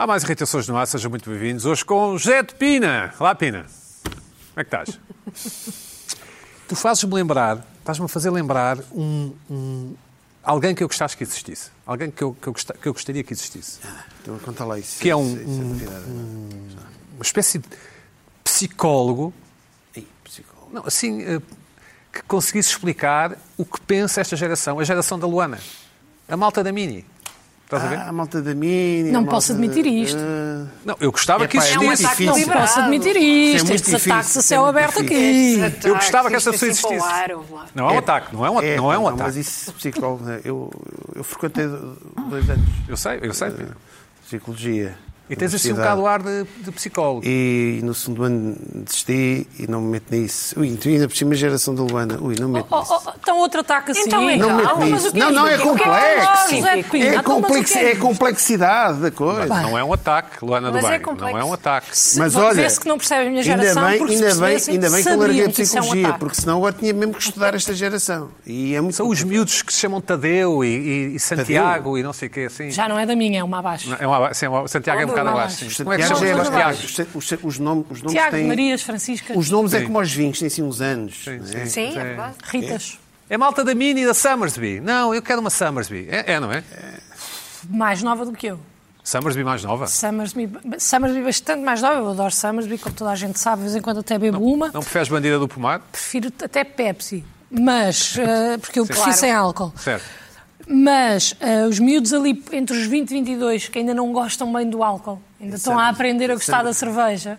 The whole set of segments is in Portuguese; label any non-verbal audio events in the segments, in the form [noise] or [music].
Há mais irritações no ar, sejam muito bem-vindos. Hoje com José de Pina. Olá, Pina. Como é que estás? [laughs] tu fazes-me lembrar, estás-me a fazer lembrar um, um- alguém que eu gostasse que existisse. Alguém que eu, que eu, gosta- que eu gostaria que existisse. Então conta lá isso. Que é um- Isso- isso é novidade. Uma espécie de psicólogo, Ih, psicólogo. não, assim, eh, que conseguisse explicar o que pensa esta geração, a geração da Luana. A malta da Mini. Estás a ver? Ah, a malta da Mini. Não posso admitir da- isto. Ah, Não, eu gostava que Epá, é um existisse. ataque Não posso admitir é isto. muito Estes difícil, ataques a céu é aberto difícil. aqui. Eu gostava que essa Isto pessoa existisse. Não é um ataque, não é um, é, não é um pá, ataque. Mas isso, psicólogo, né? eu, eu frequentei dois anos Eu sei, eu sei. Pina. psicologia. E tens assim um bocado o ar de, de psicólogo. E no segundo ano desisti e não me meto nisso. Ui, tu ainda por cima, geração da Luana. Ui, não me meto Oh, nisso. oh, oh, então outro ataque assim. Então é Não me meto mas nisso. o que Não, é não, é isto? O que é é complexo. É, Então, mas é é complexidade da coisa. Não é um ataque, Luana do Mas é Bem. complexo. não é um ataque. Mas Vê- olha, que não percebem a minha ainda geração, bem, porque se ainda bem, ainda bem que eu larguei a é um psicologia, porque senão agora tinha mesmo que estudar esta geração. E é muito São os miúdos que se chamam Tadeu e, e- e Santiago e não sei o quê, assim. Já não é da minha, é uma abaixo. É uma, sim, é uma- Santiago é um Sim. abaixo. Como é que já os é Tiagos? os, os, os nomes, os nomes Tiago, têm. Marias, Franciscas, Os nomes é Sim. como aos vinhos, têm assim uns anos. Sim, não sim. é? Sim, é verdade. Ritas. É malta da Mini e da Summersby. Não, eu quero uma Summersby. É, é, não é? Mais nova do que eu. Summersby mais nova. Summersby, Summersby bastante mais nova. Eu adoro Summersby, como toda a gente sabe, de vez em quando até bebo uma. Não preferes bandida do pomar? Prefiro até Pepsi. Mas, eh, porque eu prefiro Claro. sem álcool. Certo. Mas eh, os miúdos ali entre os 20 e 22, que ainda não gostam bem do álcool, ainda estão a aprender a gostar da cerveja.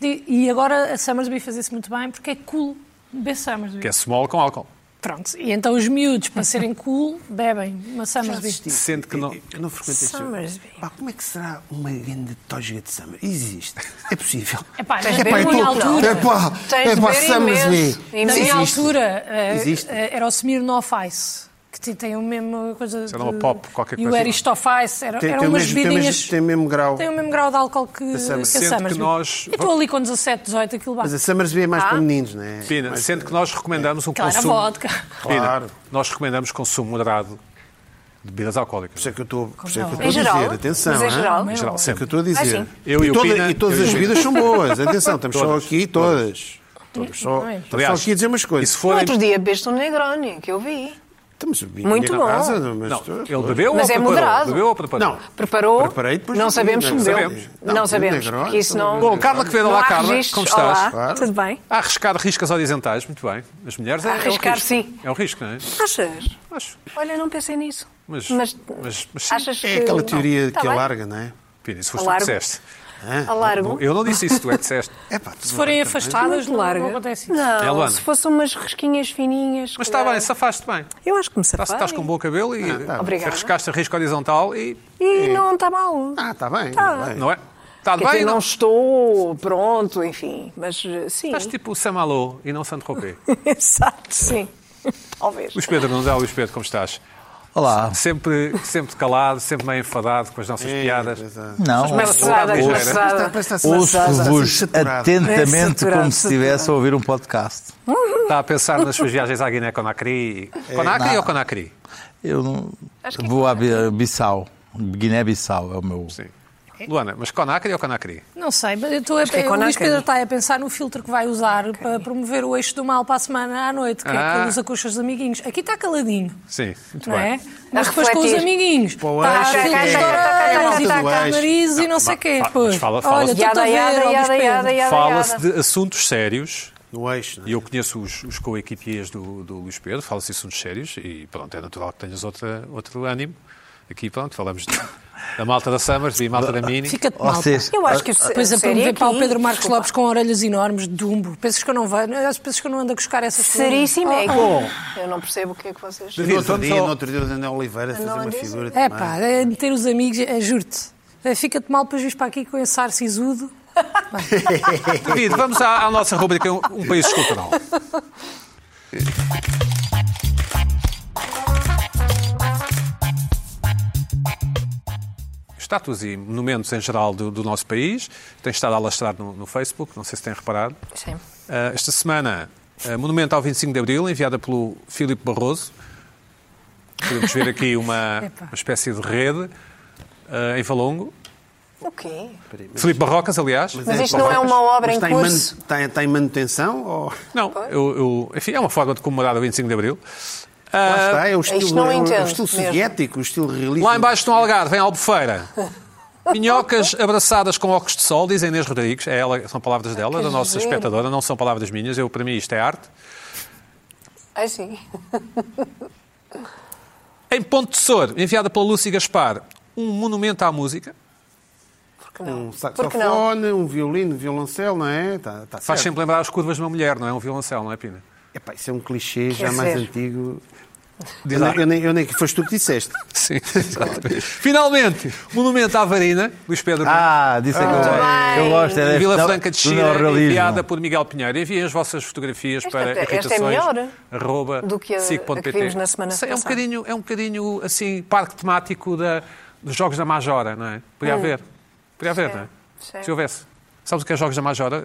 E, e agora a Summersby faz isso muito bem porque é cool beber Summersby. Que é small com álcool. Pronto. E então os miúdos, para serem cool, bebem uma Summersby. Sendo que não- Eu, eu não frequentei este- Summersby. Pá, como é que será uma grande tosga de summer? Existe. É possível. [laughs] Beber minha muito, altura, É pá, é pá, Summersby. na minha altura eh, era o Smirnoff Ice. Que tem- tem o mesmo coisa. Isso era uma de- pop, qualquer E o coisa. Aristoff Ice. Era, Tem, eram tem, o umas mesmo, tem, mesmo, tem o mesmo grau. Tem o mesmo grau de álcool que, que a Summersby. Sendo que nós- Eu estou ali com 17, 18, aquilo Mas bate. a Summersby é mais Ah. para meninos, não é? Pina, Mais- sendo que nós recomendamos um Claro, a consumo... vodka. Pina, Claro. nós recomendamos consumo moderado de bebidas alcoólicas. Por isso é que eu estou por isso é que eu estou a geral? dizer. Atenção. Mas hã? geral? Em geral, É o que eu sempre. estou a dizer. Ah. Eu e o toda- Pina- e todas eu e as bebidas são boas. Atenção, estamos só Todas. aqui todas. Todas. Só, é? estamos só Aliás, aqui a dizer umas E coisas. se No forem... outro dia bebeste um Negroni, que eu vi. Muito bom. casa, mas Não, ele bebeu Mas ou é preparou? moderado. Bebeu ou preparou? Não. Preparou? Preparei depois Não sabemos se não bebeu. sabemos. Não, Não, sabemos, isso não... Bom, Carla Quevedo, olá há Carla, registros. como estás? Olá, Claro. tudo bem? A arriscar riscas horizontais, muito bem. As mulheres é, é um Arriscar, risco. sim. É um risco, não é? Achas? Acho. Olha, não pensei nisso. Mas, Mas, mas, mas sim. achas que... É aquela teoria Não, tá que bem. alarga, não é? Pina, isso foste tu que disseste. A largo. Eu não disse isso, tu é que disseste. [laughs] É pá, Se forem afastadas, não, larga. não acontece isso. Não, É, se fosse umas risquinhas fininhas... Mas está bem, safaste bem. Eu acho que me safei. estás com um bom cabelo e tá. Obrigada. arriscaste a risco horizontal e E não está mal. Ah, está bem. Tá. está bem. não é? Está bem, dizer, não? não estou pronto, enfim. Mas eh, sim. Estás tipo Samalô e não Santo Tropez. [laughs] Exato, sim. [laughs] Talvez. Luís Pedro, não é Luís Pedro, como estás? Olá. Sempre, sempre calado, sempre meio enfadado com as nossas É, piadas. é. Não, ouço-vos atentamente É como se estivesse a ouvir um podcast. Está a pensar nas suas viagens à Guiné-Conakry. Conakry não. ou Conakry? Eu não... Acho que é vou Bi- Bissau. Guiné-Bissau é o meu. Sim. Luana, mas Conakry ou Conakry? Não sei, mas eu estou a, é o Luís. Pedro está a pensar no filtro que vai usar para promover o eixo do mal para a semana à noite, que é Ah. que ele usa com os seus amiguinhos. Aqui está caladinho, Sim, muito não bem. é? Mas depois com os amiguinhos. Para o Está a eixo, filtro é. de Taca, taca, orelhas taca, e taca eixo. nariz e não sei o quê. mas Pois. fala- Olha, estou a ver. Fala-se de assuntos sérios. No eixo, não E é? eu conheço os, os co-equipiers do, do Luís Pedro, fala-se de assuntos sérios e pronto, é natural que tenhas outra, outro ânimo. Aqui, pronto, falamos de- da malta da Summers e malta da Mini. Fica-te mal. Vocês, Eu acho que isso Depois a promover para o Pedro Marcos desculpa. Lopes com orelhas enormes de dumbo. Pensas que eu não vejo? Pensas que eu não ando a buscar essas coisas? Seríssimo é. Oh, Eu não percebo o que é que vocês... No outro dia, no outro dia, o Daniel Oliveira a fazer uma figura É pá, é meter os amigos, é, juro-te. É, Fica-te mal depois vires para aqui com esse ar sisudo. [laughs] David, vamos à, à nossa rubrica um, um país escultural. [laughs] Estátuas e monumentos em geral do, do nosso país. Tem estado a alastrar no, no Facebook, não sei se têm reparado. Sim. Uh, esta semana, uh, Monumento ao 25 de Abril, enviada pelo Filipe Barroso. Podemos ver aqui uma, [laughs] uma espécie de rede uh, em Valongo. O quê? Filipe Barrocas, aliás. Mas isto não é uma obra Mas em está curso? man- Está, está em manutenção? Ou... Não, eu, eu- enfim, é uma forma de comemorar o 25 de Abril. Lá Ah, está, é o estilo, não é o- é o estilo soviético, o estilo realista. Lá embaixo no Algarve, em Albufeira. [laughs] Minhocas abraçadas com óculos de sol, diz a Inês Rodrigues. É ela, são palavras dela, que da nossa giro. espectadora, não são palavras minhas. Eu, para mim, isto é arte. Ah, sim. [laughs] Em Ponte de Sor, enviada pela Lúcia Gaspar, um monumento à música. Um saxofone, um violino, violoncelo, não é? Está, está Faz certo. sempre lembrar as curvas de uma mulher, não é? Um violoncelo, não é, Pina? Epá, isso é um clichê já Quer mais antigo. Eu nem, eu, nem, eu nem- Foste tu que disseste. [laughs] Sim, exatamente. Finalmente, monumento à Varina, Luís Pedro. Ah, disse é que eu, gosto. É Vila Franca de Xira, enviada por Miguel Pinheiro. Enviem as vossas fotografias Esta para esta é irritações. melhor arroba do que a- a que vimos na semana Sei, é um passada. bocadinho, é um bocadinho assim, parque temático da, dos jogos da Majora, não é? Podia haver. Podia haver, não é? sim. Se houvesse. Sabes o que é jogos da Majora?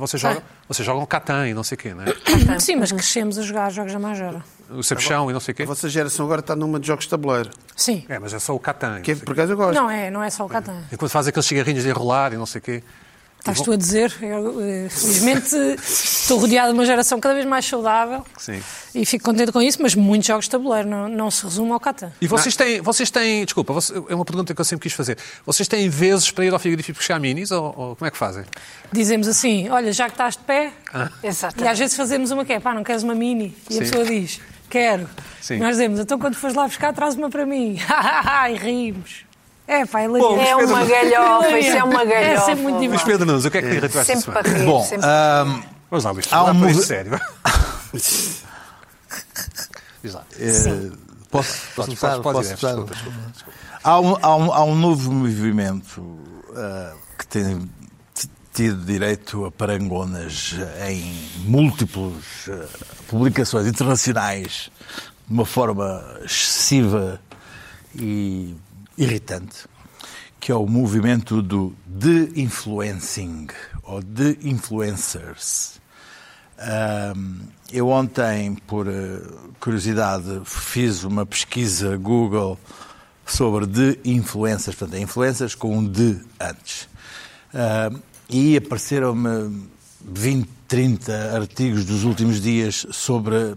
Vocês jogam, vocês jogam Catan e não sei o quê, não é? Sim, mas crescemos a jogar jogos da Majora. O Sabichão e não sei o quê. A vossa geração agora está numa de jogos de tabuleiro. Sim. É, mas é só o Catan. Que é, por acaso eu gosto. Não é, não é só o Catan. E quando faz aqueles cigarrinhos de enrolar e não sei o quê. Estás tu a dizer, eu, eh, felizmente estou rodeada de uma geração cada vez mais saudável Sim. e fico contente com isso, mas muitos jogos de tabuleiro não, não se resume ao Catan. E vocês têm, vocês têm, desculpa, é uma pergunta que eu sempre quis fazer. Vocês têm vezes para ir ao frigorífico buscar minis ou, ou como é que fazem? Dizemos assim, olha, já que estás de pé, e Exatamente. às vezes fazemos uma que é, pá, não queres uma mini? E Sim. a pessoa diz, quero. Sim. Nós dizemos, então quando fores lá buscar, traz uma para mim. [laughs] e rimos. É, pá, é Bom. É uma galhofa, isso é uma galhofa. É sempre muito Luís divertido. Pedro Nunes, o que é que te irritou esta para rir. Bom, sempre. ahm, Vamos lá, Luís, Há um sério. Diz lá. [laughs] eh, posso, posso Posso começar? desculpa, desculpa, Há um, há um- há um novo movimento ah, que tem tido direito a parangonas em múltiplas ah, publicações internacionais de uma forma excessiva e irritante, que é o movimento do de-influencing ou de-influencers. Ahm, eu ontem, por eh, curiosidade, fiz uma pesquisa Google sobre de influências, portanto, influências com um de antes. Ahm, e apareceram-me 20, 30 artigos dos últimos dias sobre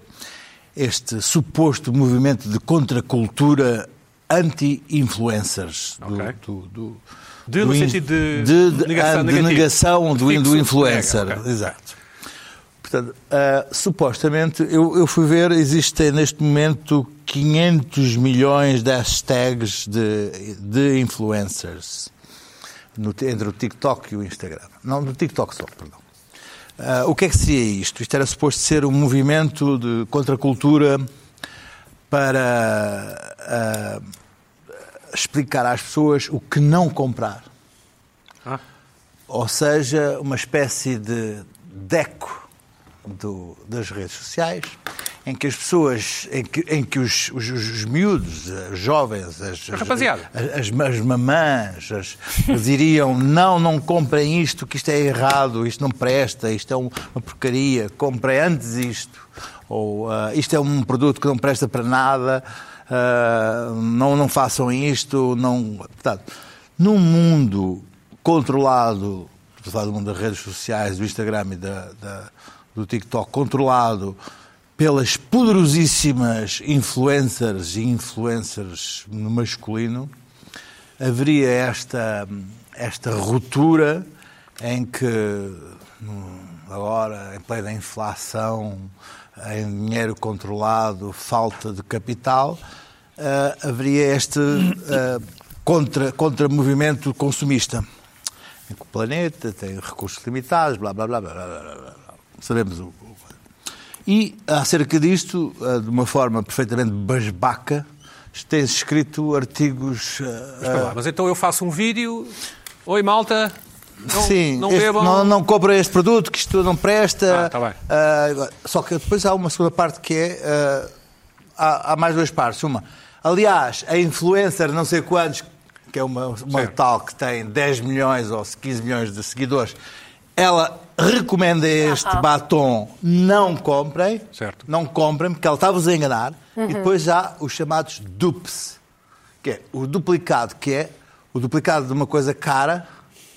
este suposto movimento de contracultura anti-influencers. do- Ok. do- do- De, do no in- sentido de de, de- negação de negação do, do influencer. nega, ok. Exato. Portanto, ah, supostamente, eu, eu fui ver, existem neste momento 500 milhões de hashtags de, de influencers no- entre o TikTok e o Instagram. Não, no TikTok só, perdão. Ah, o que é que seria isto? Isto era suposto ser um movimento de contracultura para ah, explicar às pessoas o que não comprar. Ah. Ou seja, uma espécie de deco do- das redes sociais, em que as pessoas, em que, em que os, os, os miúdos, os jovens, as, as, rapaziada. as, as mamãs, as, diriam [laughs] não, não comprem isto, que isto é errado, isto não presta, isto é um- uma porcaria, comprem antes isto. Ou ah, isto é um produto que não presta para nada, ah, não, não façam isto. Não... Portanto, num mundo controlado, estou a do mundo das redes sociais, do Instagram e da, da- do TikTok, controlado pelas poderosíssimas influencers e influencers no masculino, haveria esta, esta ruptura em que agora, em plena inflação, em dinheiro controlado, falta de capital, uh, haveria este uh, contra, contra-movimento consumista. Em que o planeta tem recursos limitados, blá, blá, blá, blá, blá, blá, blá. Sabemos o. E, acerca disto, eh, de uma forma perfeitamente basbaca, tens escrito artigos... Uh, lá, mas então eu faço um vídeo... Oi, malta, não, Sim, não este- bebam. não, não compra este produto, que isto não presta. Ah, tá bem. Ah, só que depois há uma segunda parte que é. ah, há, há mais duas partes. Uma, aliás, a influencer, não sei quantos, que é uma, uma tal que tem 10 milhões ou 15 milhões de seguidores, ela recomenda este batom, não comprem. Certo. Não comprem, porque ela está-vos a enganar. E depois há os chamados dupes que é o duplicado, que é o duplicado de uma coisa cara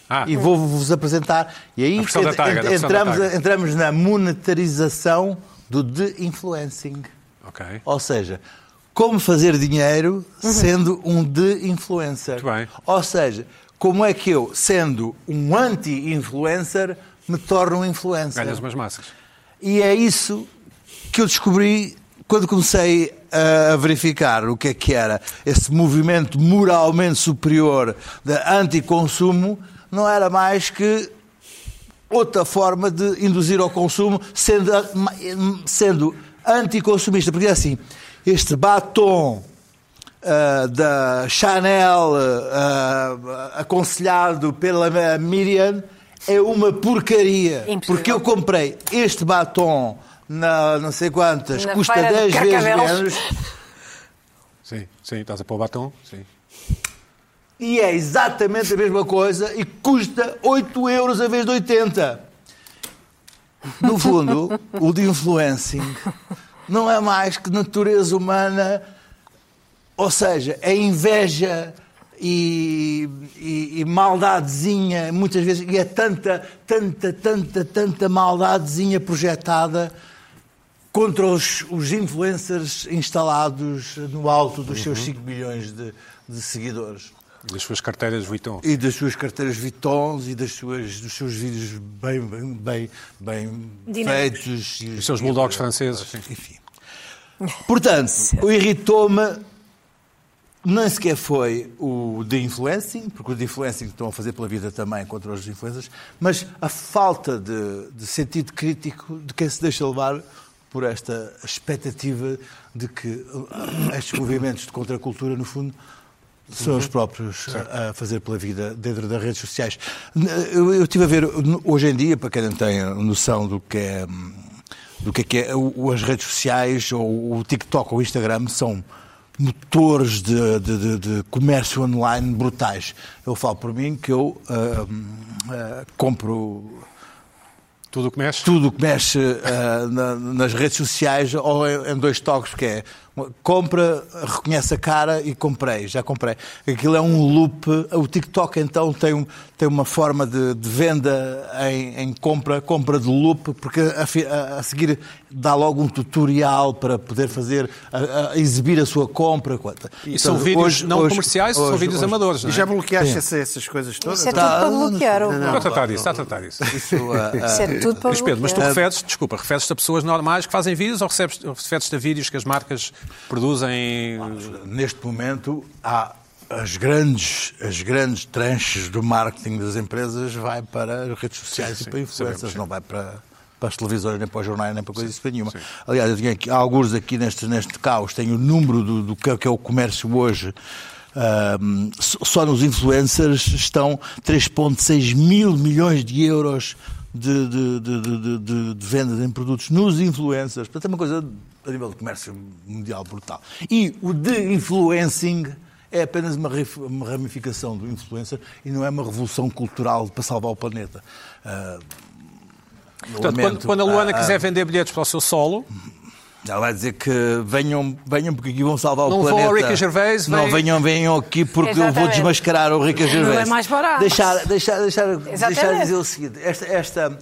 Ah. e vou-vos apresentar. E aí ent- ent- entramos, entramos na monetarização do de-influencing. Ok. Ou seja, como fazer dinheiro sendo um de-influencer. Ou seja, como é que eu, sendo um anti-influencer, me torno um influencer. Ganhas umas massas. E é isso que eu descobri quando comecei a verificar o que é que era esse movimento moralmente superior de anticonsumo, não era mais que outra forma de induzir ao consumo, sendo, sendo anticonsumista. Porque é assim, este batom ah, da Chanel ah, aconselhado pela Miriam é uma porcaria. Impossível. Porque eu comprei este batom na não sei quantas, Na custa feira de 10 vezes menos Sim, sim, estás a pôr o batom? Sim. E é exatamente a mesma coisa e custa 8 euros a vez de 80. No fundo, o de influencing não é mais que natureza humana, ou seja, é inveja e, e, e maldadezinha, muitas vezes, e é tanta, tanta, tanta, tanta maldadezinha projetada contra os, os influencers instalados no alto dos seus 5 milhões de, de seguidores. Das suas carteiras Vuitton. E das suas carteiras Vuittons e das suas, dos seus vídeos bem, bem, bem, bem feitos. E Os seus bulldogs franceses. Enfim. Portanto, o irritou-me nem sequer foi o de influencing, porque o de influencing estão a fazer pela vida também contra os influencers, mas a falta de, de sentido crítico de quem se deixa levar por esta expectativa de que ah, estes movimentos de contracultura, no fundo, são os próprios a, fazer pela vida dentro das redes sociais. Eu, eu estive a ver, hoje em dia, para quem não tem noção do que é, do que é, que é as redes sociais, ou o TikTok ou o Instagram, são motores de, de- de- de comércio online brutais. Eu falo por mim que eu hum, ah, compro Tudo o que mexe? tudo o que mexe ah, na- nas redes sociais ou em, em dois toques, que é compra, reconhece a cara e comprei, já comprei. Aquilo é um loop. O TikTok então tem, um- tem uma forma de, de venda em, em compra, compra de loop, porque a, a- a seguir dá logo um tutorial para poder fazer, a- a exibir a sua compra. E são vídeos não comerciais, são vídeos amadores, não E é? já bloqueaste essa- essas coisas todas? Isso é Tá, tudo para bloquear. o- Está a tratar disso, está a tratar disso. Isso, ah, Isso é tudo para Mas Pedro, mas tu bloquear. referes, desculpa, referes-te a pessoas normais que fazem vídeos ou recebes- ou referes-te a vídeos que as marcas produzem? Neste momento há as grandes, as grandes tranches do marketing das empresas vai para as redes sociais Sim, e para sim, sim. não vai para, para as televisões, nem para os jornais, nem para coisa isso nenhuma. Aliás, eu tinha aqui, alguns aqui neste, neste caos, tenho o número do, do que é- que é o comércio hoje. Ahm, só nos influencers estão 3,6 mil milhões de euros de, de, de, de, de- de vendas em produtos nos influencers. Portanto, é uma coisa a nível de comércio mundial brutal. E o de influencing é apenas uma ramificação do influencer e não é uma revolução cultural para salvar o planeta. Ah, eu Portanto, quando, quando a Luana Ah, ah, quiser vender bilhetes para o seu solo, ela vai dizer que venham, venham porque aqui vão salvar Não o vão planeta. ao Ricky Gervais, Não vem- venham, venham aqui porque eu vou Exatamente. desmascarar o Ricky Gervais. é mais barato. Deixar, deixar, deixar, deixar Exatamente. dizer o seguinte: esta, esta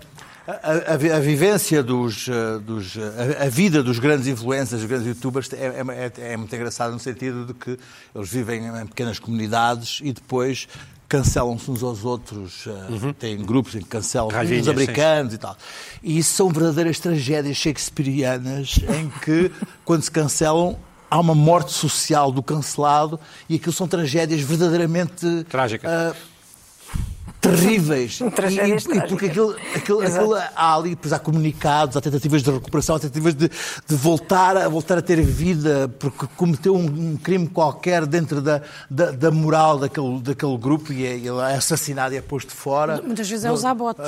a, a a vivência dos, eh, dos eh, a, a vida dos grandes influencers, dos grandes youtubers é, é, é- é muito engraçada no sentido de que eles vivem em pequenas comunidades e depois cancelam-se uns aos outros, eh, têm grupos em que cancelam uns Raivinhas, os americanos e tal. E isso são verdadeiras tragédias shakespearianas em que, [laughs] quando se cancelam, há uma morte social do cancelado e aquilo são tragédias verdadeiramente Trágicas. ah, terríveis. [laughs] E, Tragédias e- e porque aquilo, aquilo, aquilo há ali, depois há comunicados, há tentativas de recuperação, há tentativas de, de voltar, a, voltar a ter vida, porque cometeu um, um crime qualquer dentro da, da, da moral daquele, daquele grupo e é, ele é assassinado e é posto fora. Muitas vezes é usar botes.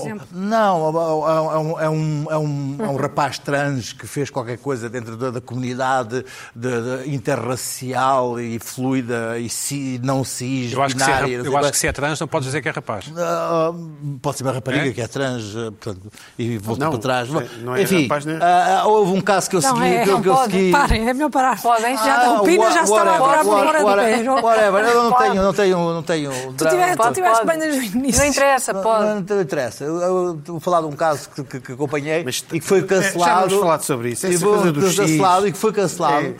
Exemplo. não, é um, é, um, é, um, é um rapaz trans que fez qualquer coisa dentro da, da comunidade de- de interracial e fluida e ci, não cis, eu acho, que se é, binária, eu acho que se é trans não podes podes dizer que é rapaz. Ah, pode ser uma rapariga É? que é trans, ah, portanto, e voltou Não, para trás. não é Enfim, rapaz, né? ah, houve um caso que eu Não, segui. é, que eu- não que eu segui. Parem, é melhor parar. Podem? Já Ah, está, o Pina wha- já estava a parar fora de whatever, pé. Whatever, eu não tenho, não tenho, não tenho. Tu tiveste, bem desde o início. Não interessa, pode. Não, não interessa. Eu, eu vou falar de um caso que, que- que acompanhei Mas- e que foi É, já cancelado. vamos falar sobre isso. E Essa coisa do cancelado e que foi cancelado.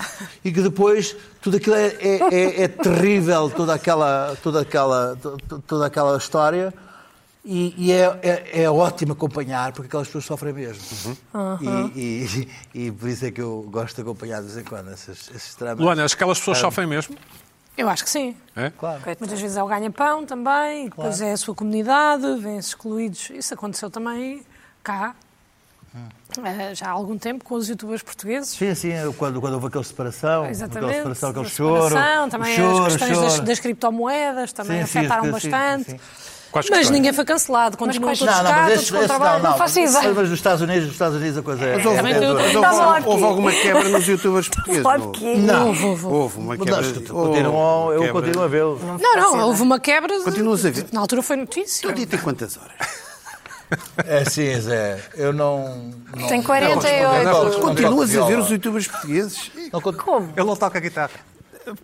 E que depois tudo aquilo é, é, é- é terrível, toda aquela, toda aquela, to- to- toda aquela história. E, e é, é, é ótimo acompanhar, porque aquelas pessoas sofrem mesmo. E, e, e por isso é que eu gosto de acompanhar de vez em quando esses, esses dramas. Luana, acho que aquelas pessoas sofrem mesmo. Eu acho que sim. É? Claro. Muitas vezes é o ganha-pão também, e depois é a sua comunidade, vêm-se excluídos. Isso aconteceu também cá, eh, já há algum tempo, com os youtubers portugueses. Sim, sim, quando, quando houve aquela separação, Exatamente. aquela separação, aquele choro, também choro, as questões choro. Das, das criptomoedas também Sim, afetaram sim, bastante. sim, sim. Quais Mas questões? ninguém foi cancelado, continuam todos Não, não, cá, mas todos esse, com esse trabalho. não, não. faço ideia. Mas nos Estados Unidos, nos Estados Unidos a coisa é. Mas houve, é tu- mas houve- aqui. houve alguma quebra nos youtubers portugueses? Não houve? que Não. Houve, houve, houve. Houve uma Mas quebra. que continuam, eu continuo a vê-lo. Não, não, houve uma quebra. Continuas a ver? Na altura foi notícia. Todo dia tem quantas horas? [laughs] É sim, Zé. Eu não. não Tem não 48. toco- não Continuas a ver os youtubers portugueses? Não Como? Ele não toca guitarra.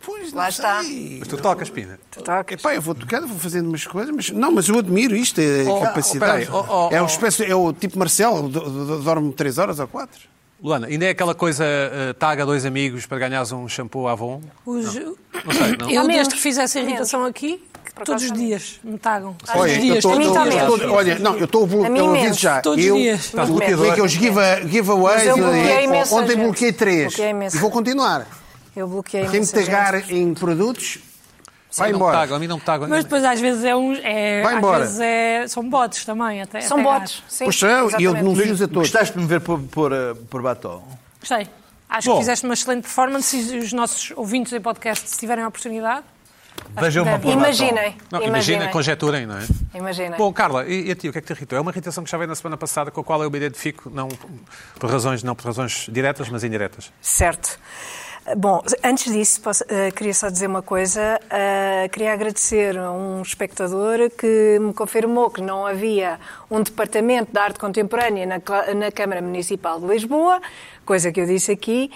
Pois, Lá não está. sei. Mas tu tocas, Pina. Tu tocas. Epá, eu vou tocando, vou fazendo umas coisas, mas não, mas eu admiro isto, é Oh, a capacidade. oh, oh, oh, é, oh. o espécie, é o tipo Marcelo, do- do- dorme 3 horas ou 4. Luana, ainda é aquela coisa uh, taga dois amigos para ganhares um shampoo Avon? Os- Não sei, não. Eu, desde que fiz essa irritação aqui, Por todos os dias me tagam. Ah, Todos os eu dias, tô- olha, não, eu estou a A blo- mim eu menos. aviso já. Todos eu, os dias. É bloqueador. que os give- giveaways? Eu bloqueei eh, ontem gente. bloqueei 3 Bloqueei e vou continuar. Eu bloqueei Quem me tagar em produtos, vai Não me embora. tagam, a mim não me tagam. Mas depois às vezes é um. É, Vai às embora. vezes é, são bots também, até. São até bots. Sim, Pois são, e eu denuncio-os a todos. Gostaste de me ver por, por, eh, por batom? Gostei. Acho Bom. que fizeste uma excelente performance e os nossos ouvintes em podcast, se tiverem a oportunidade. Vejam uma batom. Imaginem. Não, Imaginem. conjeturem, não é? Imaginem. Bom, Carla, e, e a ti, o que é que te irritou? É uma irritação que já veio na semana passada, com a qual eu me identifico, não por razões, não por razões diretas, mas indiretas. Certo. Bom, antes disso, posso- eh, queria só dizer uma coisa. Eh, queria agradecer a um espectador que me confirmou que não havia um departamento de arte contemporânea na, na Câmara Municipal de Lisboa, coisa que eu disse aqui.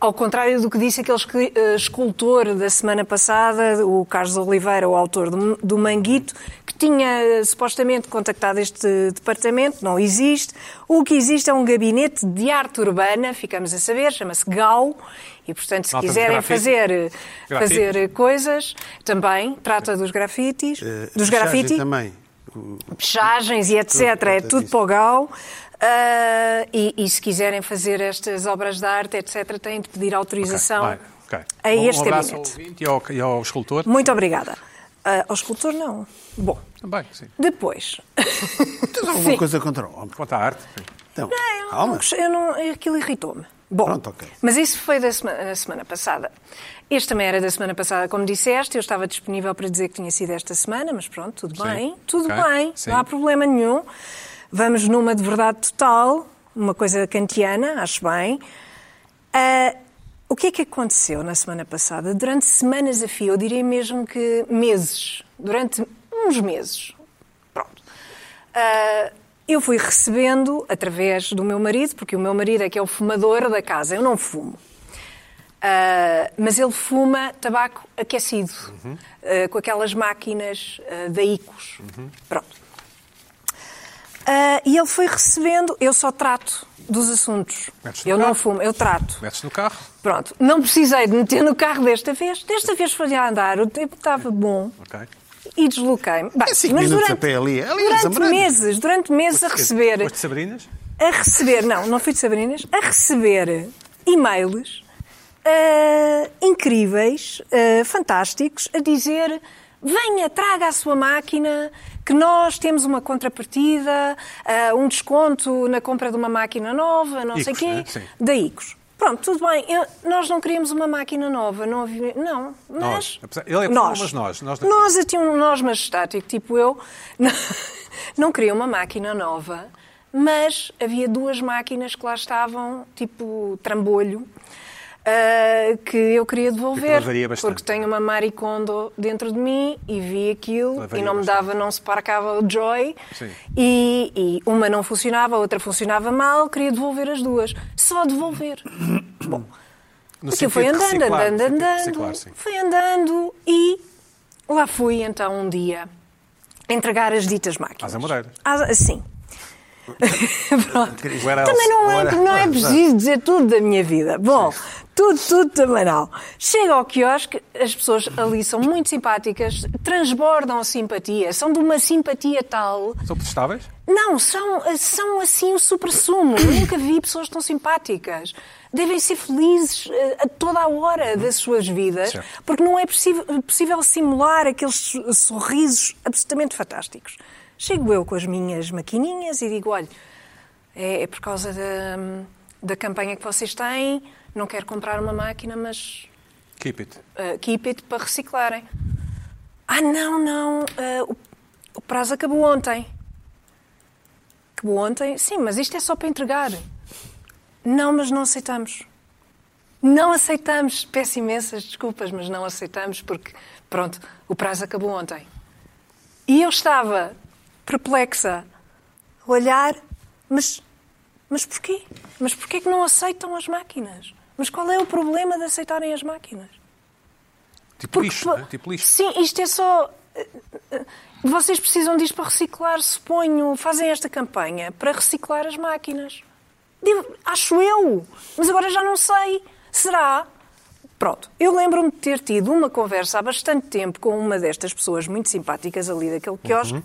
Ao contrário do que disse aquele eh, escultor da semana passada, o Carlos Oliveira, o autor do, Manguito, que tinha eh, supostamente contactado este departamento, não existe. O que existe é um gabinete de arte urbana, ficamos a saber, chama-se GAU, e portanto, se de quiserem fazer, eh, Grafite. fazer coisas, também trata dos grafites, Eh, dos Pichagem grafite, também. O- pichagens e etc. Tudo é tudo disso. para o GAU. Ah, e, e se quiserem fazer estas obras de arte, etc., têm de pedir autorização Vai, ok. a Um- este um abraço ao gabinete. ouvinte e ao, e ao escultor. Muito obrigada. Ah, ao escultor, não. Bom, Também, sim. depois. [laughs] Tens alguma Sim. coisa contra o homem? Quanto à arte, sim. Então, Eu calma. não gostei, eu não- aquilo irritou-me. Bom, Pronto, ok. mas isso foi da semana, da semana passada. Este também era da semana passada, como disseste. Eu estava disponível para dizer que tinha sido esta semana, mas pronto, tudo Sim. bem. Tudo Ok. bem, Sim. não há problema nenhum. Vamos numa de verdade total, uma coisa kantiana, acho bem. Ah, o que é que aconteceu na semana passada? Durante semanas a fio, eu diria mesmo que meses, durante uns meses, pronto. Ah, eu fui recebendo através do meu marido, porque o meu marido é que é o fumador da casa, eu não fumo. Ah, mas ele fuma tabaco aquecido, ah, com aquelas máquinas ah, da Icos. Pronto. Ah, e ele foi recebendo, eu só trato dos assuntos. Eu não carro. fumo, eu trato. Metes no carro. Pronto, não precisei de meter no carro desta vez. Desta vez foi a andar, o tempo estava bom Ok. e desloquei-me. É mas durante, a pé ali. Ali é durante Zambrano. meses, durante meses a receber, Foste de Sabrinas? a receber, não, não fui de Sabrinas, a receber e-mails ah, incríveis, ah, fantásticos, a dizer venha, traga a sua máquina, que nós temos uma contrapartida, ah, um desconto na compra de uma máquina nova, não sei o Icos, quê, né? Sim. da Icos. Pronto, tudo bem. Eu- nós não queríamos uma máquina nova, não havia. Não, Nós. nós. Ele é nós. mas nós, nós não Nós, eu tinha um nós majestático, tipo eu, não, [laughs] não queria uma máquina nova, mas havia duas máquinas que lá estavam, tipo trambolho, ah, que eu queria devolver. bastante. Porque tenho uma maricondo dentro de mim e vi aquilo Levaria e não me bastante. dava, não se parcava o joy. Sim. E, e uma não funcionava, a outra funcionava mal, queria devolver as duas. Só devolver. [coughs] Bom, No aquilo foi andando, reciclar, andando, andando. reciclar. Foi andando e lá fui então um dia entregar as ditas máquinas. Às Amoreiras. Sim. [laughs] Else? Também não é, não é [laughs] preciso dizer tudo da minha vida. Bom, tudo, tudo também não. Chega ao quiosque, as pessoas ali são muito simpáticas, transbordam a simpatia, são de uma simpatia tal. São protestáveis? Não, são, são assim o supra-sumo. Eu nunca vi pessoas tão simpáticas. Devem ser felizes eh, a toda a hora das suas vidas, porque não é possível, possível simular aqueles so- sorrisos absolutamente fantásticos. Chego eu com as minhas maquininhas e digo: olha, é, é por causa da, da campanha que vocês têm, não quero comprar uma máquina, mas Keep it. uh, keep it para reciclarem. Ah, não, não, uh, o, o prazo acabou ontem. Acabou ontem? Sim, mas isto é só para entregar. Não, mas não aceitamos. Não aceitamos. Peço imensas desculpas, mas não aceitamos porque, pronto, o prazo acabou ontem. E eu estava perplexa, olhar, mas, mas porquê? Mas porquê que não aceitam as máquinas? Mas qual é o problema de aceitarem as máquinas? Tipo lixo, não é? Tipo lixo. Sim, isto é só. eh, eh, Vocês precisam disto para reciclar, suponho. Fazem esta campanha para reciclar as máquinas. Digo, acho eu. Mas agora já não sei. Será? Pronto. Eu lembro-me de ter tido uma conversa há bastante tempo com uma destas pessoas muito simpáticas ali daquele quiosque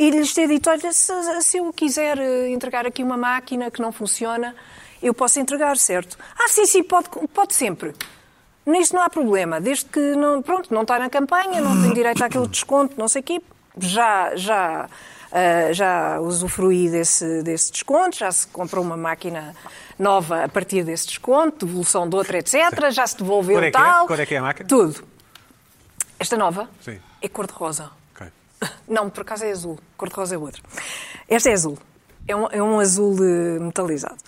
e lhes ter dito: olha, se, se eu quiser eh, entregar aqui uma máquina que não funciona, eu posso entregar, certo? Ah, sim, sim, pode, pode sempre. Nisto não há problema, desde que não, pronto, não está na campanha, não tem direito àquele desconto, não sei o quê, já, já, ah, já usufruí desse, desse desconto, já se comprou uma máquina nova a partir desse desconto, devolução de outra, etc. Já se devolveu Cor é é? tal. Cor é que é a máquina? Tudo. Esta nova Sim. é cor-de-rosa. Não, por acaso é azul. Cor-de-rosa é outra. Esta é azul. É um, é um azul eh, metalizado.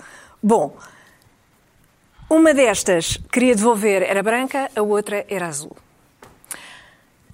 Bom, uma destas queria devolver, era branca, a outra era azul.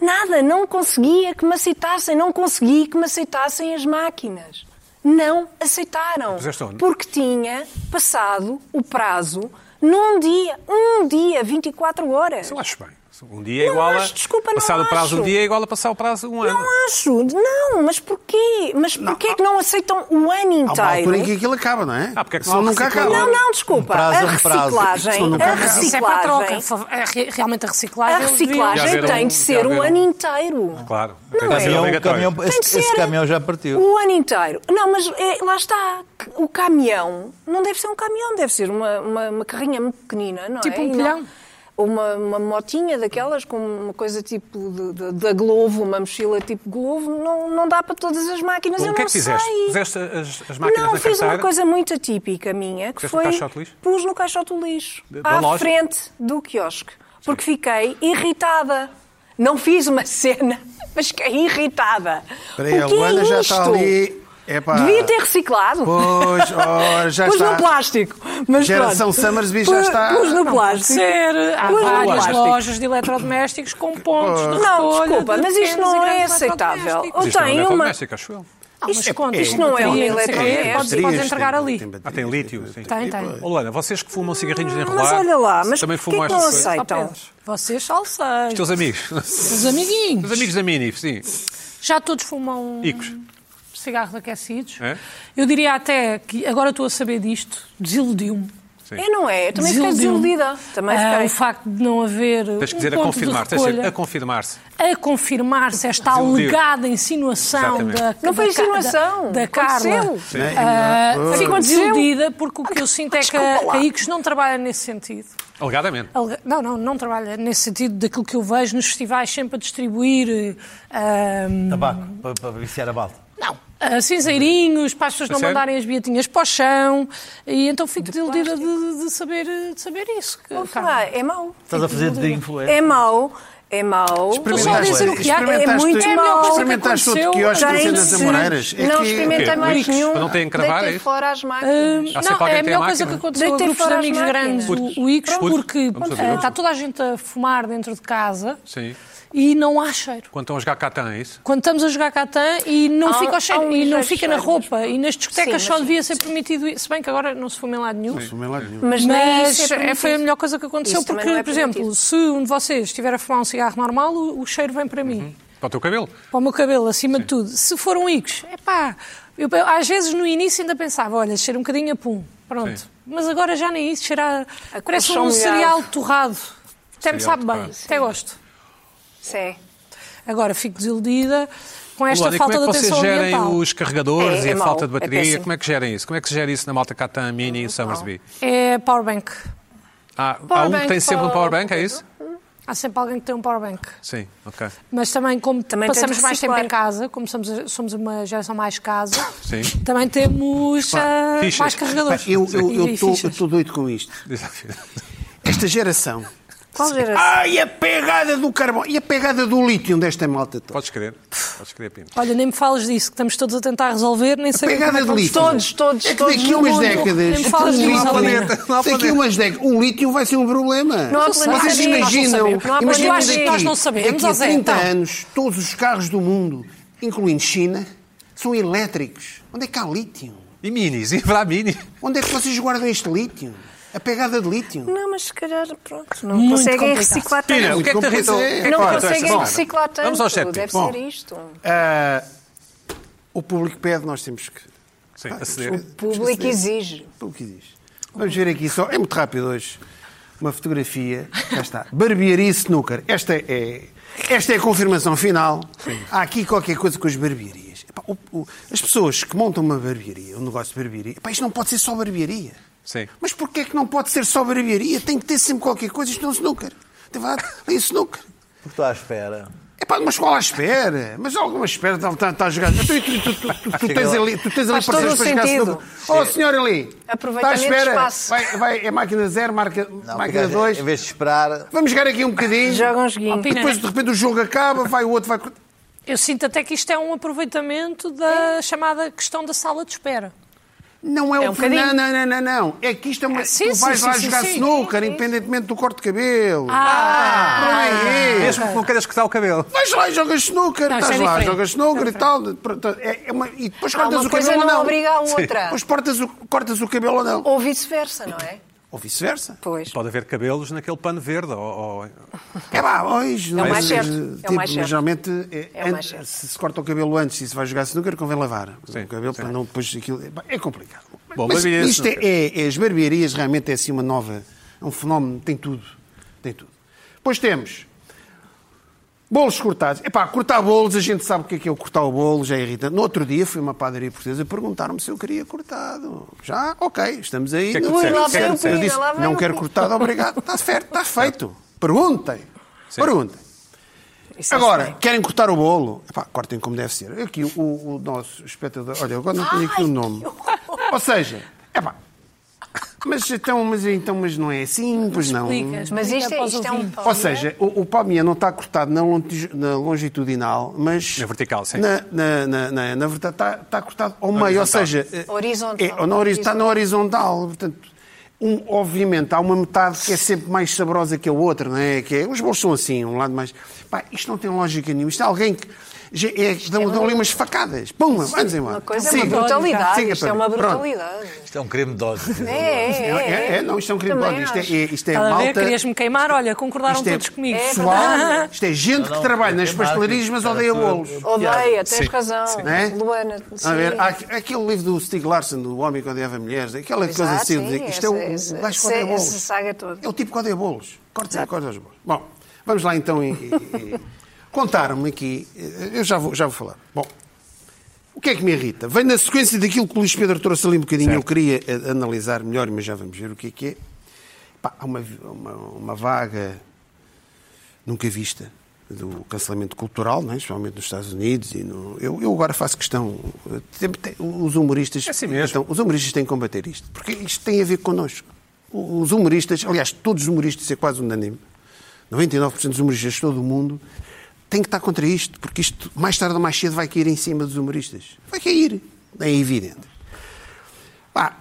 Nada, não conseguia que me aceitassem, não consegui que me aceitassem as máquinas. Não aceitaram. Porque tinha passado o prazo num dia, um dia, 24 horas. Isso eu acho bem. Um dia é Não igual a. acho, desculpa, não passar o prazo um acho. dia é igual a passar o prazo um ano. Não acho, não, mas porquê? Mas porquê que não aceitam o ano Há uma altura inteiro? em que aquilo acaba, não é? Ah, porque é que não nunca acaba. Não, não, desculpa. Um prazo a é um prazo. reciclagem, a. Mas isso é para a troca. reciclagem, É re- Realmente a reciclagem. a reciclagem haver tem um- de ser um- ano inteiro. Claro. Não é? ser Caminhão- esse, caminhão já partiu. O ano inteiro. Não, mas é, lá está. O caminhão não deve ser um caminhão, deve ser uma, uma, uma carrinha muito pequenina, não Tipo é? um E não- pilhão. Uma, uma motinha daquelas com uma coisa tipo da Glovo, uma mochila tipo Glovo, não, não dá para todas as máquinas. Bom, eu o que é não que fizeste? sei. Puseste as, as máquinas Não, na fiz uma coisa muito atípica minha, que Puseste no foi... caixote lixo? Pus no caixote do lixo, à loja? frente do quiosque, porque fiquei irritada. Não fiz uma [laughs] cena, mas fiquei irritada. Espera aí, a O que é Luana já está isto? ali. Epá. Devia ter reciclado. Pois, ora, já Pus está. no plástico. Mas Geração pronto. Summersby já Pus- está. Pus no plástico. ser. Há Pus no várias plástico. lojas de eletrodomésticos com pontos de Não, desculpa, de mas isto pequenos não é aceitável. Ou Isto não é tem uma... eletrodoméstico, acho eu. Ah, mas Isto é- conta, isto não é um bateria, não sei o quê, eletrodoméstico. Podes, entregar tem- ali. tem Ah, tem lítio, sim. Tem, tem. Ô, Luana, vocês que fumam cigarrinhos de enrolar... Mas olha lá, mas também fumam que não aceitam? Vocês salseiros. Os teus amigos. Os amiguinhos. Os amigos da Mini, sim. Já todos fumam Icos. Cigarros aquecidos. É? Eu diria até que agora estou a saber disto, desiludiu-me. Sim. É, não é? Também fiquei desiludida. Também Ah, fiquei. o facto de não haver Tens que um dizer a ponto confirmar. de Tens que dizer recolha, a confirmar-se. a confirmar-se esta Desiludiu. alegada insinuação Exatamente. da Não foi da insinuação. da, da Carla. Aconteceu. Ah, fico desiludida porque o que eu sinto é que a, ICOS não trabalha nesse sentido. Alegadamente. Alega- Não, não, não trabalha nesse sentido daquilo que eu vejo nos festivais sempre a distribuir. ah, Tabaco, para, para viciar a balda. Não. ah, cinzeirinhos, para as pessoas não mandarem as biotinhas para o chão. E então fico desiludida de, de saber, de saber isso. que- Vamos falar, é mau. Estás a fazer de influência. É mau. É mau. Estou só a dizer o que há. É Experimentaste- muito É mau. Experimentaste outro aconteceu. quiosque no centro das Amoreiras? É não que- experimentei mais nenhum. Para não terem cravar, é fora as máquinas. Ah, Não, sempre alguém é a melhor coisa que aconteceu a Deitei grupos de amigos máquinas. grandes, o, Icos, porque Vamos eh, está toda a gente a fumar dentro de casa Sim. E não há cheiro. Quando estão a jogar Catan, é isso? Quando estamos a jogar Catan e não Há- fica o cheiro, um e não fica na roupa, e nas discotecas Sim, só mas- devia ser permitido isso, se bem que agora não se fuma em lado nenhum. Também lá nenhum. Mas, nem Mas isso é foi a melhor coisa que aconteceu, Isso porque, não é por exemplo, se um de vocês estiver a fumar um cigarro normal, o, o cheiro vem para mim. Para o teu cabelo? para o meu cabelo, acima de tudo. Se for um Icos, é pá, eu, às vezes no início ainda pensava, olha, cheira um bocadinho a pum, pronto. Sim. Mas agora já nem isso, cheira a... A parece um cereal torrado. Até me sabe bem, até gosto. Sim. Agora fico desiludida com esta Luana, e falta como é de que vocês atenção gerem ambiental. os carregadores É- e é a mau, falta de é bateria? péssimo. como é que gerem isso? Como é que se gera isso na malta Catan Mini e Summersby? É powerbank. Ah, há um que tem sempre um para- powerbank, é isso? Há sempre alguém que tem um powerbank. Sim, ok. Mas também, como Também de passamos mais tempo em casa, como somos, somos uma geração mais casa, Sim. também temos fichas. mais carregadores. Pá, Eu E- e estou doido com isto. Esta geração. Qual geração? Ai, a pegada do carbono. E a pegada do lítio desta malta toda. Podes crer. Podes crer, Pina. Olha, nem me fales disso, que estamos todos a tentar resolver, nem sei pegada como é que de vamos- lítio. Todos, todos, É que todos daqui umas mundo. décadas. Nem me falas o disso, lítio- Alina. Não há Daqui a planeta. umas décadas. O lítio vai ser um problema. Não há planeta Vocês imaginam, Nós não sabemos. Não há imaginam planeta daqui. Nós não sabemos, daqui a ó Zé, 30 então. anos, todos os carros do mundo, incluindo China, são elétricos. Onde é que há lítio? E minis, e para mini. Onde é que vocês guardam este lítio? A pegada de lítio? Não, mas se calhar, pronto, não Muito conseguem complicado. reciclar tanto. O que é que te irritou? É Não esta conseguem semana? reciclar tanto. Vamos aos sete Deve Bom. ser isto. Ah, o público pede, nós temos que. Sim, Ah, aceder. O público exige. O público exige. Vamos ver aqui só. É muito rápido hoje. Uma fotografia. Já está. Barbearia Snooker. Esta é, esta é a confirmação final. Há aqui qualquer coisa com as barbearias. Epá, o- o- as pessoas que montam uma barbearia, um negócio de barbearia, epá, isto não pode ser só barbearia. Sim. Mas porquê é que não pode ser só barbearia? Tem que ter sempre qualquer coisa. Isto é um snooker. Tem verdade? É um snooker. Porque estou à espera. É pá, uma escola à espera. Mas alguma espera está, está, está a jogar. Tu, tu, tu, tu, tu, tens ali, tu tens ali parceiros o para jogar sentido. snooker. Oh, senhor ali. Está à espera. espaço. Vai, vai, é máquina zero, marca, Não, máquina porque, 2. Em vez de esperar. Vamos jogar aqui um bocadinho. Joga um joguinho. Depois, de repente, o jogo acaba, vai o outro, vai... Eu sinto até que isto é um aproveitamento da chamada questão da sala de espera. Não é, É o um bocadinho. Não, não, não, não, não. É que isto é uma... Ah, sim, tu vais sim, lá sim, jogar sim, sim. snooker, independentemente do corte de cabelo. Ah, não é isso. Mesmo que não queiras cortar o cabelo. Vais lá e jogas snooker, Não, estás é lá, jogas snooker e tal. Pronto, É, é uma... E depois cortas uma o coisa cabelo ou não não. obriga a outra. Depois cortas o, cortas o cabelo ou não. Ou vice-versa, não é? Ou vice-versa. Pois. Pode haver cabelos naquele pano verde. Ou, ou- É pá, hoje. É o mais mas, certo, eh, é o tipo, mais certo. mas Geralmente, é, É o mais certo. se se corta o cabelo antes e se vai jogar snooker, convém lavar Sim, o cabelo sim. para não depois aquilo. é É complicado. Bom, mas barbearia isto é, é- é- as barbearias realmente é assim uma nova. É um fenómeno, tem tudo. Tem tudo. Depois temos bolos cortados. Epá, cortar bolos, a gente sabe o que é que é o cortar o bolo, já é irritante. No outro dia fui a uma padaria portuguesa e perguntaram-me se eu queria cortado. Já, ok, estamos aí. que é que O eu disse, não quero cortado, obrigado. Está certo, está feito. Perguntem. Perguntem. Isso é Agora, querem cortar o bolo? Epá, cortem como deve ser. Aqui o, o nosso espectador. Olha, agora não tenho aqui o nome. Ou seja, epá. Mas então, mas então, mas não é assim, pois não. Explicas, Mas isto é, isto é um Ou seja, o, o palmier não está cortado na, longi- na longitudinal, mas. Na vertical, sim. Na, na, na, na, na verdade, está, está cortado ao meio, ou horizontal. seja. eh, Horizontal. É, na hori- está na horizontal. Portanto, um, obviamente, há uma metade que é sempre mais saborosa que a outra, não é? Que é os bolos são assim, um lado mais. Pá, isto não tem lógica nenhuma. Isto é alguém que. É, dão, dão ali umas facadas. Pum, vamos embora. Uma coisa, Siga. uma brutalidade. Siga, Isto é uma Pronto. brutalidade. Isto é um crime de ódio. É, é, É, é. é, é, não, isto é um crime de ódio. Isto é, é, isto é malta. Querias-me queimar? Olha, concordaram Isto é todos comigo. É pessoal, [laughs] isto é gente Não, que não, trabalha eu nas pastelarias, mas odeia bolos. Odeia, tens Sim. razão. Não é? Luana, sim. A ver, aquele livro do Stieg Larsson, do Homem que Odeava Mulheres, aquela coisa assim, sim, isto é o, gajo que odeia bolos. É o tipo que odeia bolos. Corta, corta os bolos. Bom, vamos lá então. E- Contaram-me aqui, eh, eu já vou, já vou falar. Bom, o que é que me irrita? Vem na sequência daquilo que o Luís Pedro trouxe ali um bocadinho, eu queria eh, analisar melhor, mas já vamos ver o que é que é. Pá, há uma, uma, uma vaga nunca vista do cancelamento cultural, não é? especialmente nos Estados Unidos. E no... eu, eu agora faço questão. eh, tem- os humoristas. É assim mesmo. Então, os humoristas têm que combater isto, porque isto tem a ver connosco. Os humoristas, aliás, todos os humoristas, é quase unânime, 99% dos humoristas de todo o mundo, têm que estar contra isto, porque isto, mais tarde ou mais cedo, vai cair em cima dos humoristas. Vai cair, é evidente. Pá,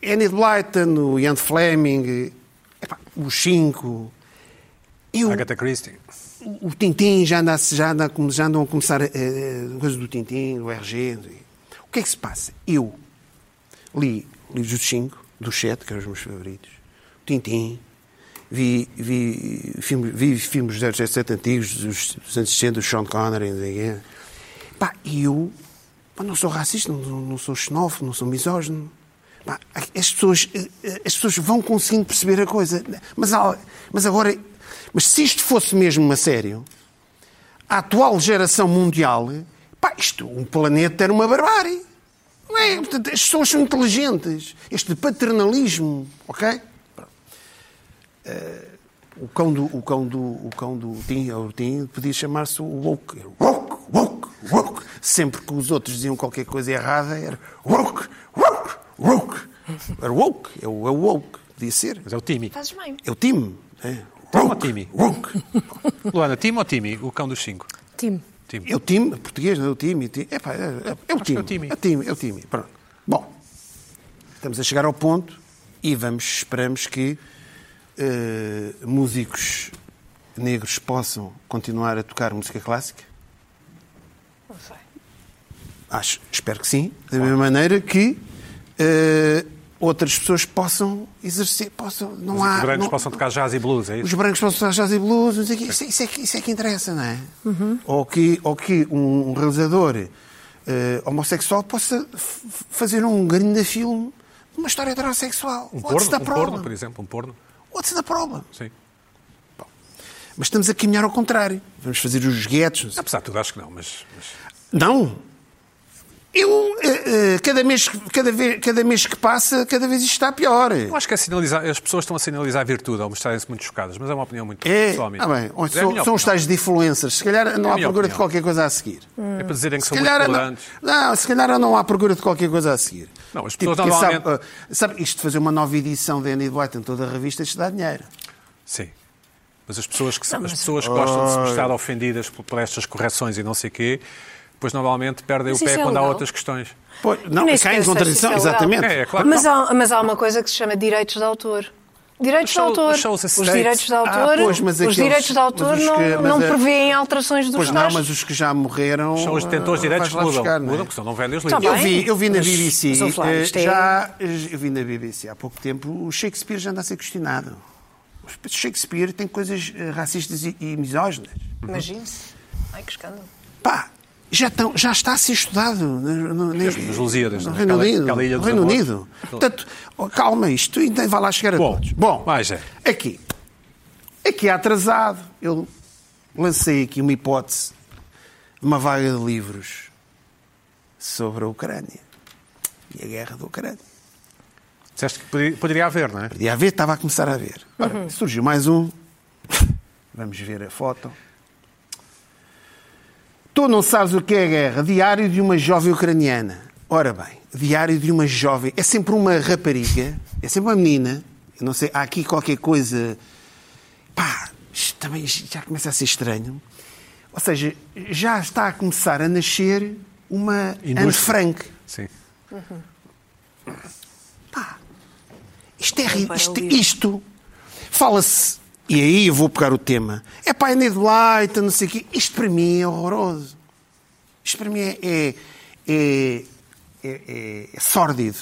Enid Blyton, o Ian Fleming, epá, os cinco. Eu, Agatha Christie. o Tintim já, anda, já, anda, já andam a começar eh, eh, coisas do Tintim, do RG. O que é que se passa? Eu li livros dos cinco, dos sete, que eram os meus favoritos, o Tintim, vi, vi, filmes, vi filmes dos 007 antigos, dos, anos 60, do Sean Connery, quê. Pá, e eu pá, não sou racista, não, não- sou xenófobo, não sou misógino. Pá, as, pessoas, as pessoas vão conseguindo perceber a coisa. Mas, há- mas agora, mas se isto fosse mesmo a sério, a atual geração mundial, pá, isto, um planeta era uma barbárie. Não é? As pessoas são inteligentes. Este paternalismo, ok? O cão do, o cão do, o cão do Tim, o Tim podia chamar-se o woke. Woke, woke, woke. Sempre que os outros diziam qualquer coisa errada, era woke, woke, woke. Era woke, é o, é o woke. Podia ser. Mas é o Timmy. Fazes bem. É o time. É. Tim ou Woke, Timmy? woke. Luana, Tim ou Timmy? O cão dos cinco. Time. Tim. É o time, português, não é o time. Epá, é, é, é o que é o time. É o time, é o time. Pronto. Bom, estamos a chegar ao ponto e vamos, esperamos que eh, músicos negros possam continuar a tocar música clássica. Não sei. Acho, espero que sim. Da mesma maneira que eh, outras pessoas possam exercer, possam, não há... Os brancos não- possam tocar jazz e blues, é os isso? brancos possam tocar jazz e blues. Isso, é- isso é, que- isso é que interessa, não é? Ou, que, ou que um, um realizador eh, homossexual possa fazer um grande filme de uma história heterossexual. Um What's porno, um porno, por exemplo, um porno. What's the problem? Sim. Mas estamos a caminhar ao contrário. Vamos fazer os guetos. Apesar de tudo, acho que não, mas... mas- Não. Eu, eh, eh, cada, mês, cada, vez, cada mês que passa, cada vez isto está pior. Eu acho que é sinalizar, as pessoas estão a sinalizar a virtude ao mostrarem-se muito chocadas, mas é uma opinião muito É, pessoal minha. ah bem, É são, os tais de influencers. Se calhar não É há procura de opinião. qualquer coisa a seguir. É para dizerem que Se são muito não, não, se calhar não há procura de qualquer coisa a seguir. Não, as Tipo, pessoas quem normalmente- sabe, ah, sabe, isto de fazer uma nova edição da Annie White em toda a revista, isto dá dinheiro. Sim. Mas as pessoas que, são- as pessoas que gostam de se mostrar ofendidas por, por estas correções e não sei o quê, depois normalmente perdem Mas o pé é quando há legal? outras questões. Pois, não, cai em contradição, é legal. exatamente. É, é claro. Mas há, mas há uma coisa que se chama direitos de autor. Direitos de autor. os direitos de autor, Ah, pois, mas os aqueles- direitos de autor mas os não, que- mas não é- prevêem alterações dos Pois não, mas os que já morreram. São os detentores de ah, direitos que vais lá mudam. buscar, é? Mudam, porque senão não vendem os Tá livros. Eu vi, eu vi na BBC, mas, eh, é- já, eu vi na BBC há pouco tempo, o Shakespeare já anda a ser questionado. O Shakespeare tem coisas eh, racistas e, e misóginas. Imagine-se. Ai, que escândalo. Pá, já, estão, já está a ser estudado no, no, Nos Lusíadas, no né? Reino Aquela- Unido. aquela dos Reino. Unido. Portanto, calma, isto ainda vai lá chegar a Bom, todos. Bom, mais é. aqui. Aqui atrasado, eu lancei aqui uma hipótese de uma vaga de livros sobre a Ucrânia e a guerra da Ucrânia. Disseste que poderia, poderia haver, não é? Podia haver, estava a começar a haver. Ora, surgiu mais um. [laughs] Vamos ver a foto. Tu não sabes o que é a guerra. Diário de uma jovem ucraniana. Ora bem, diário de uma jovem. É sempre uma rapariga, é sempre uma menina. Eu não sei, há aqui qualquer coisa. Pá, isto também já começa a ser estranho. Ou seja, já está a começar a nascer uma Anne. Frank. Sim. Isto é ri- para isto, isto fala-se, e aí eu vou pegar o tema, é pá, é Ned Light, não sei o quê. Isto para mim é horroroso. Isto para mim é, é, é, é- é- é sórdido.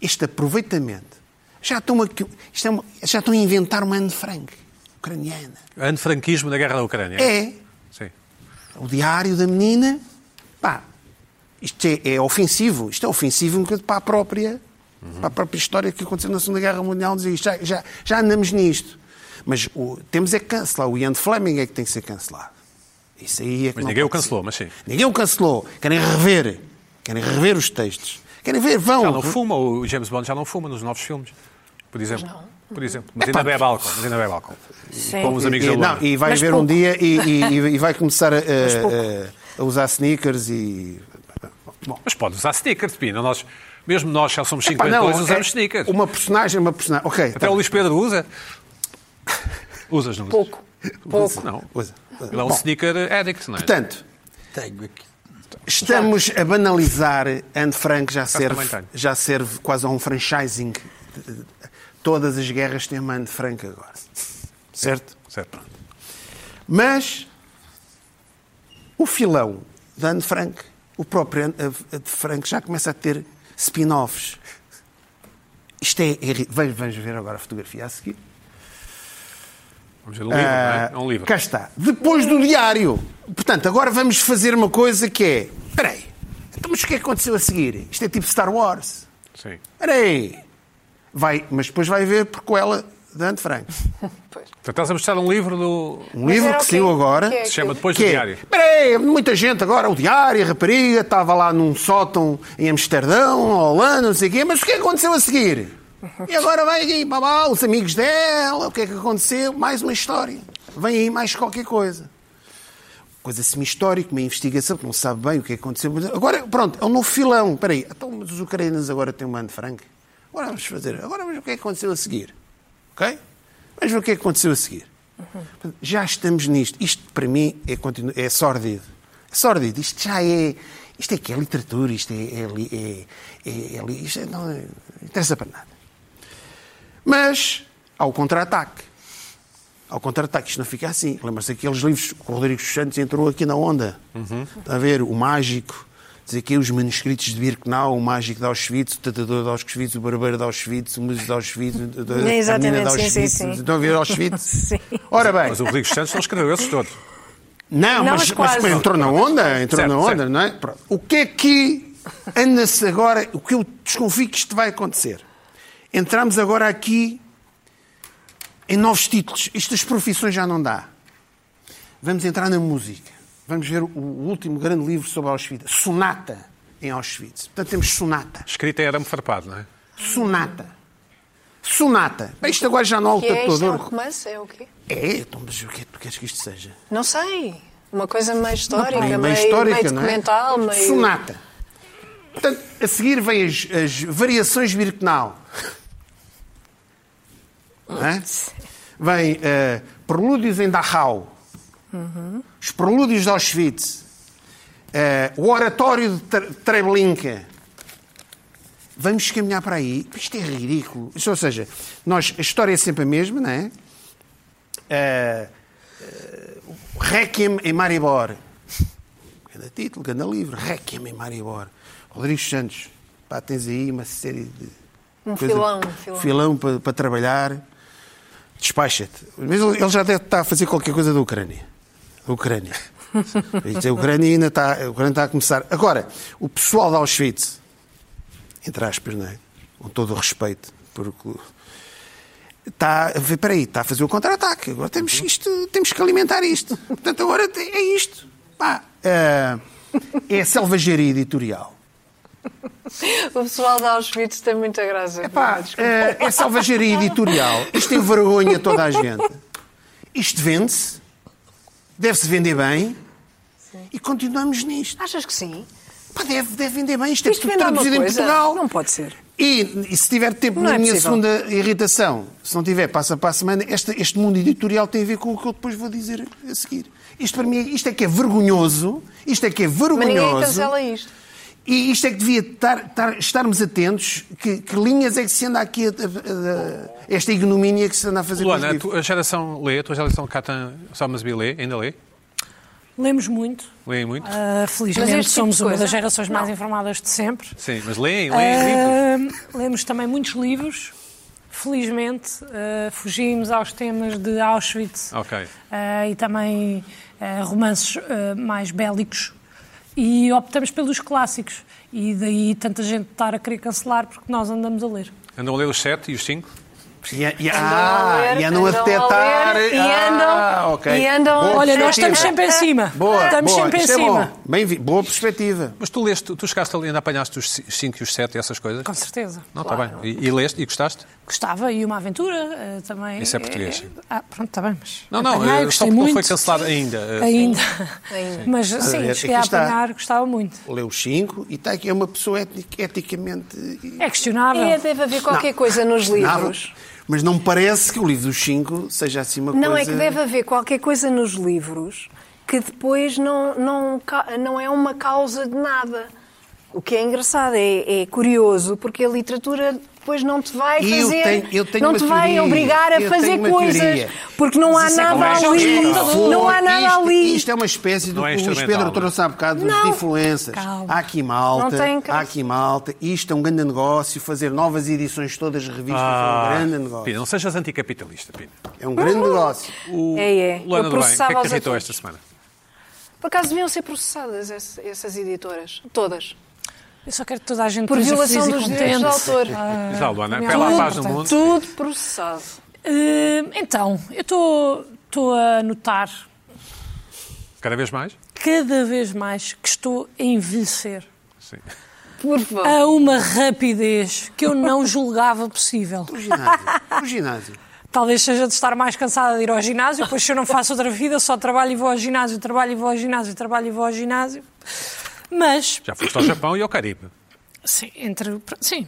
Este aproveitamento. Já estão, a, isto é uma- já estão a inventar uma Anne Frank, ucraniana. Antifranquismo da guerra da Ucrânia. É Sim. o diário da menina. Pá, isto é, é ofensivo. Isto é ofensivo um bocado para a própria, para a própria história que aconteceu na Segunda Guerra Mundial. Dizer. Já, já, já andamos nisto. Mas o, temos é que cancelar. O Ian Fleming é que tem que ser cancelado. Isso aí é que Mas não ninguém o cancelou, ser. mas sim. Ninguém o cancelou. Querem rever. Querem rever os textos. Querem ver, vão. Já não fuma, o James Bond já não fuma nos novos filmes. Por exemplo. Por exemplo. Mas ainda Epá. bebe álcool. Mas ainda bebe álcool. Sim. Com os amigos e, da não, e vai Mas um pouco. dia e, e- e vai começar a, a- a- usar sneakers e. Bom, Mas pode usar sneakers, Pina. Nós, mesmo nós, já somos Epá, 52, não, usamos é sneakers. Uma personagem, uma personagem. Ok. Até tá o Luís Pedro usa. Usas, não usas? Pouco. Pouco. Não. Usa. Ele é um Bom, sneaker addict, não é? Portanto, Tenho aqui. estamos a banalizar Anne Frank já também serve, tenho. já serve quase a um franchising. Todas as guerras têm uma Anne Frank agora. Certo? Certo. Mas o filão da Anne Frank, o próprio Anne Anne Frank já começa a ter spin-offs. Isto é. é Vamos vamos ver agora a fotografia a seguir. Vamos ver o livro, não é? É um livro. Ah, Cá está. Depois do diário. Portanto, agora vamos fazer uma coisa que é. Espera aí. Então, mas o que é que aconteceu a seguir? Isto é tipo Star Wars. Sim. Espera aí. Vai, mas depois vai ver prequela de Anne Frank. [laughs] Portanto, estás a mostrar um livro do. Um livro que saiu agora. Que é Se chama? Depois do Que é, Diário. espera aí, muita gente agora, o diário, a rapariga, estava lá num sótão em Amsterdão, Holanda, não sei o quê, mas o que é que aconteceu a seguir? E agora vai aqui, babá, os amigos dela, o que é que aconteceu? Mais uma história. Vem aí mais qualquer coisa. Coisa semi-histórica, uma investigação, que não sabe bem o que aconteceu. Agora, pronto, é um novo filão. Espera aí, então, os ucranianos agora têm um Anne Frank. Agora vamos fazer, agora vamos ver o que é que aconteceu a seguir. Ok? Vamos ver o que é que aconteceu a seguir. Portanto, Já estamos nisto. Isto, para mim, é, continu... é sórdido. É sórdido. Isto já é... Isto é que é literatura, isto é... é, é, é, é isto é- não interessa para nada. Mas há o contra-ataque. Há o contra-ataque. Isto não fica assim. Lembra-se daqueles livros que o Rodrigo Santos entrou aqui na onda. Está a ver? O Mágico. Dizer que os manuscritos de Birkenau, o Mágico de Auschwitz, o Tratador de Auschwitz, o Barbeiro de Auschwitz, o Músico de Auschwitz, a menina Exatamente, de sim, sim, Auschwitz. sim. Estão a ver Auschwitz? [laughs] Sim. Ora bem, Mas o Rodrigo Santos não escreveu esses todos. não, Não, mas, mas mas entrou na onda, entrou Certo, na onda, certo. não é? Pronto. O que é que anda-se agora, o que eu desconfio que isto vai acontecer? Entramos agora aqui em novos títulos. Isto das profissões já não dá. Vamos entrar na música. Vamos ver o último grande livro sobre Auschwitz. Sonata em Auschwitz. Portanto, temos sonata. Escrita é arame farpado, não é? Sonata. Sonata. Bem, Isto agora já não há o Que é isto? É um romance? É o quê? É, então, mas o que é que tu queres que isto seja? Não sei. Uma coisa meio histórica, meio, meio, meio histórica, meio não é? documental, meio... Sonata. Portanto, a seguir vem as, as variações Birkenau. Vem eh, Prelúdios em Dachau. Os Prelúdios de Auschwitz. eh, o Oratório de Tre- Treblinka. Vamos caminhar para aí. Isto é ridículo. Isto, ou seja, nós, a história é sempre a mesma, não é? Eh, eh, Requiem em Maribor. Cada título, cada livro. Requiem em Maribor. Rodrigo Santos. Pá, tens aí uma série de. Um coisa- filão, um filão. filão para, para trabalhar. Despacha-te. Mas ele já deve estar a fazer qualquer coisa da Ucrânia. Da Ucrânia. [laughs] É, A Ucrânia ainda está, a Ucrânia está a começar. Agora, o pessoal de Auschwitz, entre aspas, não é? Com todo o respeito, porque está peraí, está a fazer o contra-ataque. Agora temos, isto, temos que alimentar isto. Portanto, agora é isto. Pá, é, é a selvageria editorial. [laughs] O pessoal de Auschwitz tem muita graça. Epá, é, é selvageria editorial. Isto tem vergonha toda a gente. Isto vende-se, deve-se vender bem e continuamos nisto. Achas que sim? Pá, deve, deve vender bem. Isto é Isto tudo vende alguma traduzido em? Portugal. Não pode ser. E, e se tiver tempo Não na é minha possível. segunda irritação, se não tiver, passa para a semana, este, este mundo editorial tem a ver com o que eu depois vou dizer a seguir. Isto para mim, é- isto é que é vergonhoso, isto é que é Mas ninguém vergonhoso. cancela isto. E isto é que devia estar, estar- estarmos atentos, que, que linhas é que se anda aqui, a, a- a- esta ignomínia que se anda a fazer com os Luana, a, geração lê, a tua geração Catan Somersby lê, ainda lê? Lemos muito. Leem muito? Mas felizmente tipo somos uma das gerações mais informadas de sempre. Sim, mas leem, leem livros. Ah, lemos também muitos livros. Felizmente, ah, fugimos aos temas de Auschwitz Ok. ah, e também romances mais bélicos. E optamos pelos clássicos. E daí tanta gente estar a querer cancelar porque nós andamos a ler. Andam a ler os sete e os cinco? E, e, Andam ah, a ler, e andam a andam a detectar. ler, e ah, andam- ok. e andam- Boa Olha, nós estamos sempre em cima. Boa, estamos boa. sempre em é cima. bom. Bem boa perspectiva. Mas tu leste, tu, chegaste ali, ainda apanhaste os ci- cinco e os sete e essas coisas? Com certeza. Não, está bem. E, e leste e gostaste? Gostava e uma aventura eh, também. Isso é português, sim. Ah, pronto, está bem, mas. Não, não, apanhei, eh, só porque não muito. foi cancelado ainda. eh, Ainda. Ainda. [laughs] Mas sim, ver, cheguei a está. apanhar, gostava muito. Leu os cinco e está aqui, é uma pessoa etnic- eticamente. É questionável. É, deve haver qualquer coisa nos livros. Não, Mas não me parece que o livro dos cinco seja assim uma Não, coisa... é que deve haver qualquer coisa nos livros que depois não, não, não é uma causa de nada. O que é engraçado, é, é curioso, porque a literatura depois não te vai Eu fazer, tenho- eu tenho não te vai teoria. obrigar a fazer coisas, porque não há é nada é ali, não há nada isto, ali. Isto é uma espécie do Não é que o Luís Pedro trouxe há bocado de Não. influências. Calma. Há aqui malta, Não tem há aqui malta. Isto é um grande negócio. Fazer novas edições de todas as revistas Ah, é um grande negócio. Pina, não sejas anticapitalista, Pina. É um grande negócio. O... É, é. Luana Eu do Bem, o que é que te irritou esta semana? Por acaso deviam ser processadas essas editoras, todas. Eu só quero que toda a gente Por violação dos direitos de autor. Luana, também pela paz do mundo. Tudo processado. Eh, então, eu estou- estou a notar Cada vez mais? cada vez mais que estou a envelhecer Sim. Por favor. a uma rapidez que eu não julgava possível. O ginásio. O ginásio. Talvez seja de estar mais cansada de ir ao ginásio, pois se eu não faço outra vida, só trabalho e vou ao ginásio, trabalho e vou ao ginásio, trabalho e vou ao ginásio. Mas, Já foste ao Japão e ao Caribe. sim, entre. Sim.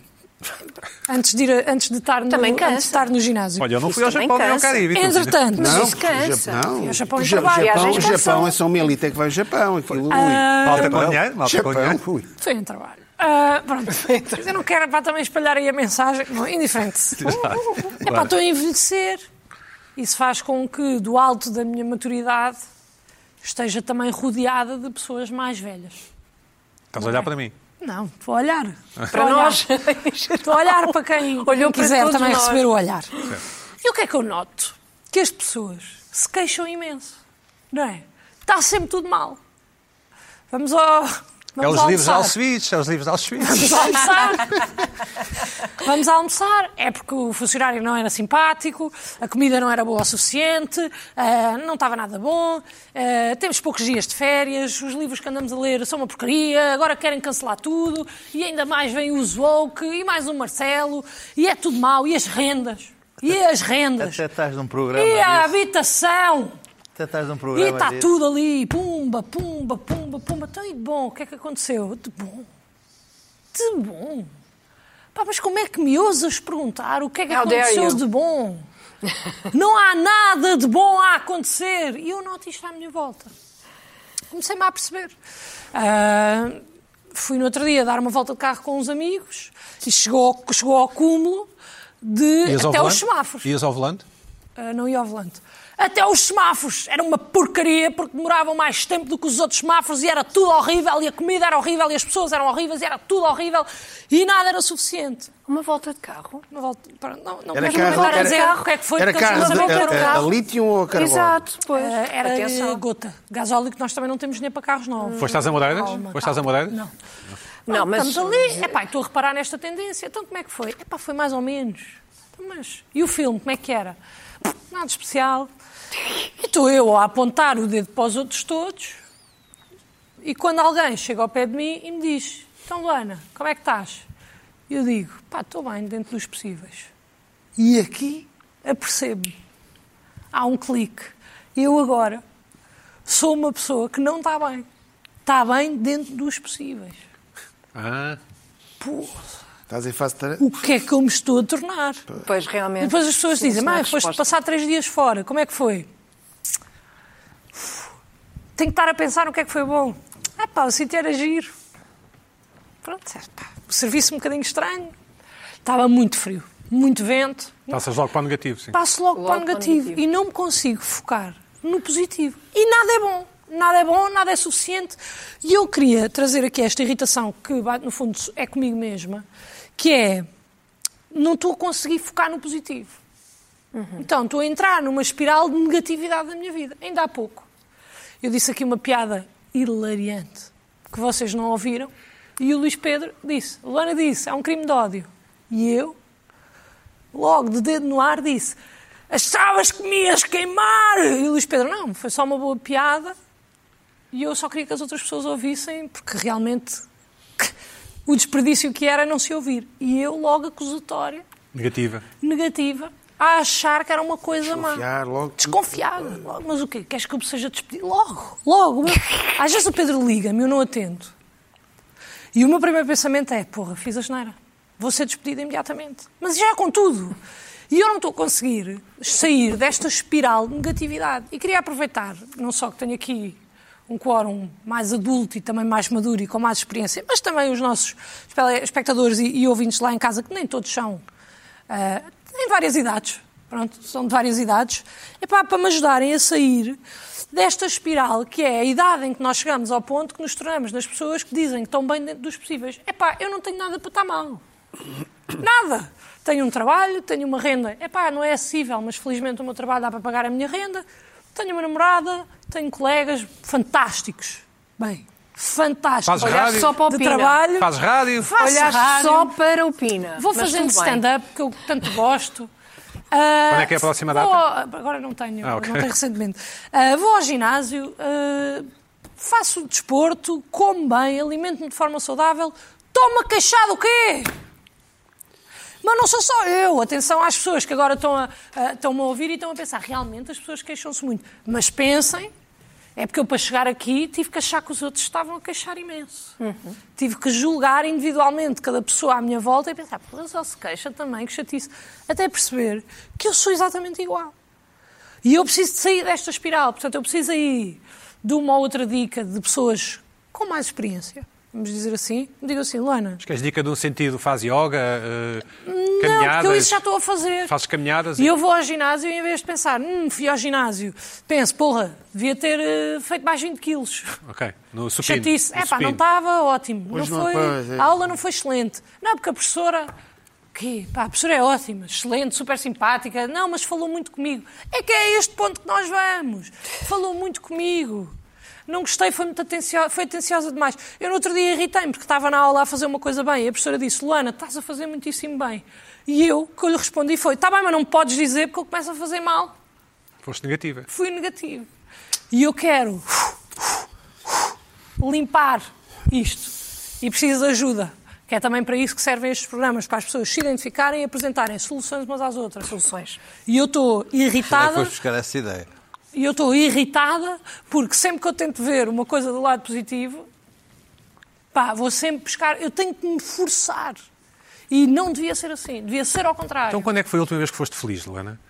Antes de, ir, antes de, estar, no, Também antes de cansa. estar no ginásio. Olha, eu não fui ao também Japão nem ao cansa. Caribe. Entretanto, Não, isso cansa. o Japão. Japão o em Ja- trabalho. Japão, Viagens o Japão é só uma elite que vai ao Japão. Aquilo, Ah, Malta Japão. com dinheiro, malta com Japão, dinheiro. ui. Foi em trabalho. Ah, pronto. Mas eu não quero para também espalhar aí a mensagem. Não, indiferente. [laughs] É para estou a envelhecer. Isso faz com que, do alto da minha maturidade, esteja também rodeada de pessoas mais velhas. Estás a olhar para mim. Não, estou a olhar. [laughs] Para nós. Estou a olhar para quem, Olhou quiser todos também nós. receber o olhar. E o que é que eu noto? Que as pessoas se queixam imenso. Não é? Está sempre tudo mal. Vamos ao. É Vamos os livros de almoçar. Auschwitz, é os livros de Auschwitz. Vamos almoçar. Vamos almoçar. É porque o funcionário não era simpático, a comida não era boa o suficiente, ah, não estava nada bom, ah, temos poucos dias de férias, os livros que andamos a ler são uma porcaria, agora querem cancelar tudo, e ainda mais vem o Zwoke, e mais o Marcelo, e é tudo mau, e as rendas. E as rendas. Até estás num programa. E a habitação. Até estás num E programa. está disso. tudo ali, pumba, pumba, pumba, pumba. Então, e de bom, o que é que aconteceu? De bom. De bom. Pá, mas como é que me ousas perguntar o que é que How aconteceu you? de bom? Não há nada de bom a acontecer. E eu noto isto à minha volta. Comecei-me a perceber. Ah, fui no outro dia dar uma volta de carro com uns amigos e chegou, chegou ao cúmulo de Ias ao até os semáforos. Ias ao volante? Ah, não ia ao volante. Até os semáforos. Era uma porcaria porque demoravam mais tempo do que os outros semáforos e era tudo horrível e a comida era horrível e as pessoas eram horríveis e era tudo horrível e nada era suficiente. Uma volta de carro. Uma volta, para- não, não Era carro- estar a era- dizer o que é que foi, Era carro não de, a, um a, a carro. lítio ou a carbono? Exato, pois. Ah, era Atenção. gota. Gasóleo que nós também não temos dinheiro para carros novos. Foste às Amoreiras? Foste às. Amoreiras? Não. Não, mas- Estamos ali. Epá, estou a reparar nesta tendência. Então como é que foi? Epá, foi mais ou menos. Então, Mas, e o filme, como é que era? Nada especial. E estou eu a apontar o dedo para os outros todos e quando alguém chega ao pé de mim e me diz então Luana, como é que estás? Eu digo, pá, estou bem dentro dos possíveis. E aqui apercebo-me. Há um clique. Eu agora sou uma pessoa que não está bem. Está bem dentro dos possíveis. Ah, Pô, Estás em fase de o que é que eu me estou a tornar? Pois, E realmente. depois as pessoas dizem, mãe, foste resposta. passar três dias fora, como é que foi? Tenho que estar a pensar no que é que foi bom. Ah pá, o sítio era giro. Pronto, pá, o serviço um bocadinho estranho. Estava muito frio, muito vento. passas logo para o negativo, sim. Passo logo, Logo para o para o negativo. negativo. E não me consigo focar no positivo. E nada é bom. Nada é bom, nada é suficiente. E eu queria trazer aqui esta irritação que, no fundo, é comigo mesma, que é não estou a conseguir focar no positivo. Então, estou a entrar numa espiral de negatividade da minha vida. Ainda há pouco. Eu disse aqui uma piada hilariante que vocês não ouviram e o Luís Pedro disse, Luana disse, é um crime de ódio. E eu, logo de dedo no ar, disse achavas que me ias queimar? E o Luís Pedro, não, foi só uma boa piada e eu só queria que as outras pessoas ouvissem porque realmente o desperdício que era não se ouvir. E eu logo acusatória, Negativa. negativa, a achar que era uma coisa má. Desconfiar logo. Desconfiada. Logo, Mas o quê? Queres que eu seja despedido? Logo, logo. [laughs] Às vezes o Pedro liga-me eu não atendo. E o meu primeiro pensamento é, porra, fiz a geneira. Vou ser despedida imediatamente. Mas já com tudo. E eu não estou a conseguir sair desta espiral de negatividade. E queria aproveitar, não só que tenho aqui um quórum mais adulto e também mais maduro e com mais experiência, mas também os nossos espectadores e, e ouvintes lá em casa, que nem todos são, uh, têm várias idades, pronto, são de várias idades, é para, para me ajudarem a sair desta espiral que é a idade em que nós chegamos ao ponto que nos tornamos nas pessoas que dizem que estão bem dentro dos possíveis. É pá, eu não tenho nada para estar mal. [coughs] Nada. Tenho um trabalho, tenho uma renda. É pá, não é acessível, mas felizmente o meu trabalho dá para pagar a minha renda. Tenho uma namorada, tenho colegas fantásticos. Bem, fantásticos. Faz rádio? só para o de Pina. trabalho. Faz rádio? Faço Olhaste rádio. só para o Pina. Vou Mas fazendo tudo bem. stand-up, que eu tanto [laughs] gosto. Ah, Quando é que é a próxima vou- data? agora não tenho, Ah, ok. não tenho recentemente. Ah, vou ao ginásio, ah, faço desporto, como bem, alimento-me de forma saudável. Toma queixado o quê? Mas não sou só eu. Atenção às pessoas que agora estão a, a- estão-me a ouvir e estão a pensar. Realmente as pessoas queixam-se muito. Mas pensem, é porque eu para chegar aqui tive que achar que os outros estavam a queixar imenso. Tive que julgar individualmente cada pessoa à minha volta e pensar, pô, ele só se queixa também, que chatice. Até perceber que eu sou exatamente igual. E eu preciso de sair desta espiral. Portanto, eu preciso aí de uma ou outra dica de pessoas com mais experiência. Vamos dizer assim. Digo assim, Luana, Queres dica de um sentido? Faz yoga? eh, não, caminhadas? porque eu isso já estou a fazer. Fazes caminhadas? E eu vou ao ginásio e em vez de pensar, hum, fui ao ginásio, penso, porra, devia ter eh, feito mais 20 quilos. Ok, no supino. Chatice. É pá, não estava ótimo. Pois não não, foi, é. A aula não foi excelente. Não, porque a professora. Quê? Pá, a professora é ótima, excelente, super simpática. Não, mas falou muito comigo. É que é a este ponto que nós vamos. Falou muito comigo. Não gostei, foi muito atenciosa, foi atenciosa demais. Eu no outro dia irritei-me porque estava na aula a fazer uma coisa bem e a professora disse: Luana, estás a fazer muitíssimo bem. E eu, o que eu lhe respondi foi: está bem, mas não me podes dizer porque eu começo a fazer mal Foste negativa. fui negativo. E eu quero limpar isto. E preciso de ajuda. Que é também para isso que servem estes programas, para as pessoas se identificarem e apresentarem soluções umas às outras. Soluções. E eu estou é irritada, foste buscar essa ideia? E eu estou irritada porque sempre que eu tento ver uma coisa do lado positivo, pá, vou sempre buscar, eu tenho que me forçar. E não devia ser assim, devia ser ao contrário. Então quando é que foi a última vez que foste feliz, Luana?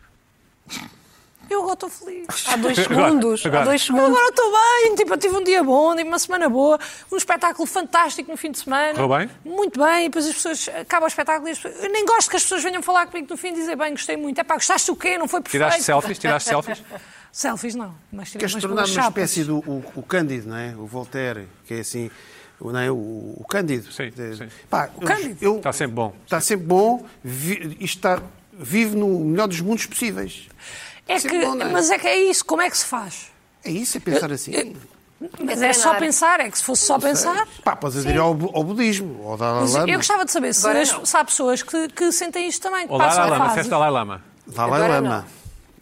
Eu agora estou feliz. Há dois segundos. agora. Há dois segundos. Agora estou bem, tipo, eu tive um dia bom, tive uma semana boa, um espetáculo fantástico no fim de semana. Correu bem? Muito bem, e depois as pessoas acabam o espetáculo e as pessoas... Eu nem gosto que as pessoas venham falar comigo no fim e dizer bem, gostei muito. É pá, gostaste o quê? Não foi perfeito? Tiraste selfies? Tiraste selfies? [laughs] Selfies não, mas Queres umas tornar uma espécie do o, o Cândido, não é? O Voltaire, que é assim, o, não é? o, o Cândido. Sim, De- sim. Pá, eu- Cândido. eu- Está sempre bom. Está sempre bom. Vi, está, vive no melhor dos mundos possíveis. É que, bom, é? mas é que é isso, como é que se faz? É isso, é pensar assim. Mas é só pensar, é que se fosse só pensar... Pá, podes aderir ao, ao budismo, ao Dalai Mas Lama. eu gostava de saber se, Agora se há pessoas que, que sentem isto também, que passam Dalai Lama, festa Dalai Lama. Dalai Agora Lama.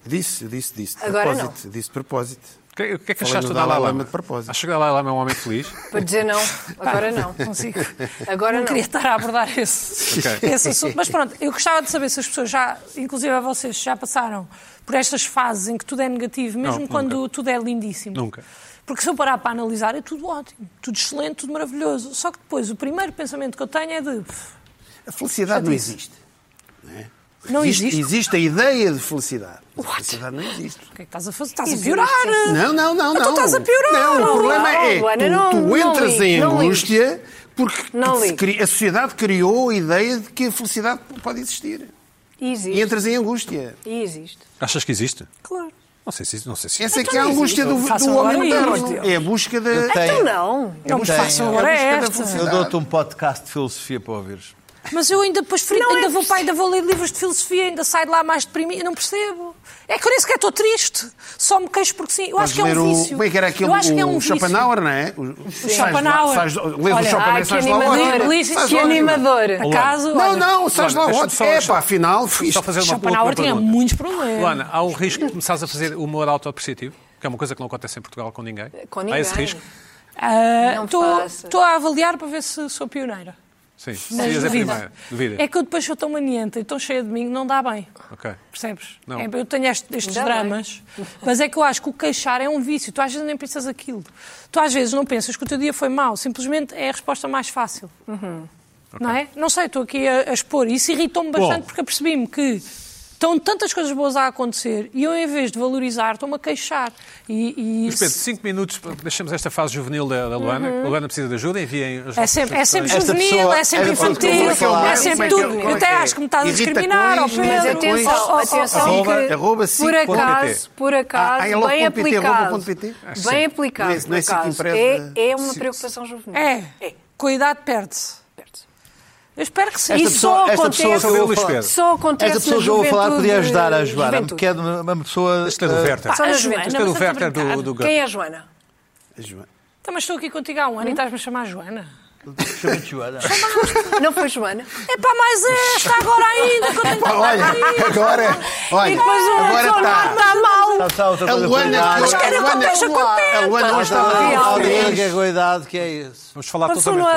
Disse, disse, disse. De Agora propósito. Disse de propósito. O que, o que é que achaste do Dalai Lama? Lama de propósito. Achas que o Dalai Lama é um homem feliz? Para dizer não. Agora não. Consigo. [laughs] Agora não não. queria estar a abordar esse, Ok. esse assunto. Mas pronto, eu gostava de saber se as pessoas já, inclusive a vocês, já passaram por estas fases em que tudo é negativo, mesmo Não, quando nunca. tudo é lindíssimo. Nunca. Porque se eu parar para analisar, é tudo ótimo, tudo excelente, tudo maravilhoso. Só que depois o primeiro pensamento que eu tenho é de. "Pff, A felicidade não existe. Não existe. Existe a ideia de felicidade. A felicidade não existe. O que é que estás a fazer? Estás a Existe. piorar! Não, não, não, Então não. estás a piorar. Não, o Não, problema não, é Luana, tu, não, tu não entras em não angústia porque Não a sociedade criou a ideia de que a felicidade pode existir. E E existe. entras em angústia. E existe. Achas que existe? Claro. Não sei se não sei se Essa é Então que é a não angústia do, existe. do homem moderno. É a busca da. Então não. Não me tenho- façam é a agora busca da esta. felicidade. Eu dou-te um podcast de filosofia para ouvires. Mas eu ainda depois frito, Não é ainda vou para, ainda vou ler livros de filosofia, ainda saio de lá mais deprimido, eu não percebo. É que eu nem sequer estou triste. Só me queixo porque sim. Eu acho que é um o- vício. Como é que era aquele eu acho que é um o. Schopenhauer, não é? O, sais Schopenhauer. Sais, lês o Schopenhauer ai, e sais lá animador. ótimo. Que animador. Acaso, Não, olha, não, sais lá ótimo. É só- pá, afinal, fiz. Só fazer uma Schopenhauer tinha muitos problemas. Luana, há o risco de começares a fazer humor autoapreciativo, que é uma coisa que não acontece em Portugal com ninguém. Com Há ninguém. esse risco? Ah, Estou estou a avaliar para ver se sou pioneira. Sim. Duvido. primeira. Duvida. É que eu depois sou tão manienta e tão cheia de mim, não dá bem. Ok. Percebes? Não. É, eu tenho este- estes Ainda bem. dramas, mas é que eu acho que o queixar é um vício. Tu às vezes nem pensas aquilo. Tu às vezes não pensas que o teu dia foi mau, simplesmente é a resposta mais fácil. Não é? Não sei, estou aqui a, a expor. Isso irritou-me bastante Bom. porque apercebi-me que Estão tantas coisas boas a acontecer e eu, em vez de valorizar, estou-me a queixar. E, e Mas Pedro, cinco minutos, deixamos esta fase juvenil da, da Luana. A Luana precisa de ajuda, enviem as é sempre, é sempre juvenil, pessoa- é sempre infantil, vou falar- é sempre é é- tudo. Eu é até é? acho que me estás a discriminar, ó coins, Pedro. Mas atenção, atenção que, arroba por acaso, por acaso, Ah, é logo bem ponto PT, arroba aplicado, bem aplicado, é- por é acaso, é, é uma preocupação juvenil. É, com a idade. Perde-se. Eu espero que sim. Esta Isso pessoa, só esta acontece- pessoa que eu vou Luís falar, Pedro. Só acontece esta pessoa que eu vou falar podia ajudar a Joana, juventude. que é uma uma pessoa. Isto é do eh, Werther. Na a. Joana, Isto é do a Werther do, do Quem é a Joana? Joana. Então, mas estou aqui contigo há um ano e estás-me a chamar Joana. Chama-te Joana. Não foi Joana? É pá, mais esta agora ainda, que eu tenho que Olha, agora, olha, E depois o agora está. está mal. Sabe outra A coisa Luana, a querem que eu deixe contente. a Luana hoje está mal. É a idade que é isso. Vamos falar de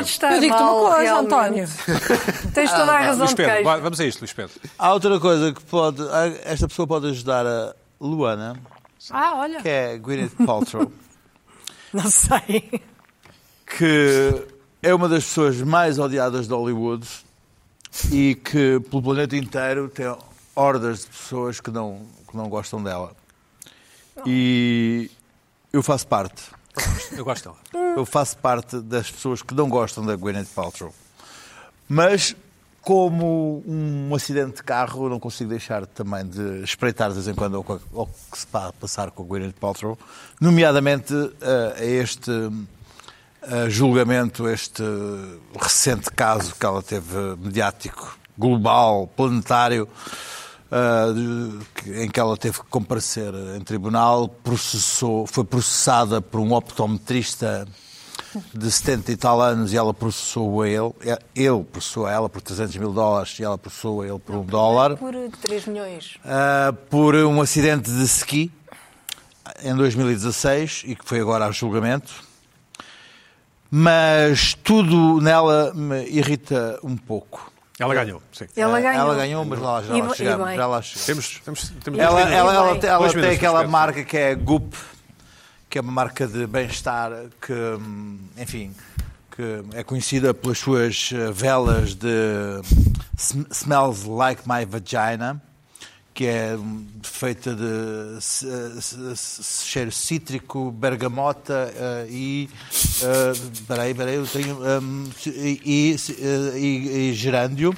tempo. estar Eu digo-te uma coisa, realmente. António. Tens toda a razão Luís de Pedro, vamos a isto, Luís Pedro. Há outra coisa que pode. Esta pessoa pode ajudar a Luana, Ah, olha. que é Gwyneth Paltrow, [laughs] Não sei. que é uma das pessoas mais odiadas de Hollywood e que pelo planeta inteiro tem hordas de pessoas que não, que não gostam dela. E eu faço parte. Eu gosto dela. Eu faço parte das pessoas que não gostam da Gwyneth Paltrow. Mas, como um acidente de carro, eu não consigo deixar também de espreitar de vez em quando o que se a passar com a Gwyneth Paltrow, nomeadamente eh, a este eh, julgamento, este recente caso que ela teve mediático, global, planetário, ah, em que ela teve que comparecer em tribunal, processou, foi processada por um optometrista de 70 e tal anos e ela processou a ele, ele processou a ela por 300 mil dólares e ela processou a ele por um dólar, Por 3 milhões. ah, por um acidente de ski em 2016 e que foi agora a julgamento. Mas tudo nela me irrita um pouco. Ela ganhou, sim. Ela Ah, ganhou. Ela ganhou, mas lá, já lá chegamos. Já lá chegamos. Temos, temos, temos Ela, ela, ela, ela tem aquela marca que é Goop, que é uma marca de bem-estar que, enfim, que é conhecida pelas suas eh, velas de Sm- Smells Like My Vagina, que é feita de cheiro cítrico, bergamota eh, e. eh, Peraí, peraí, eu tenho. hum, e, e, eh, e- e gerândio.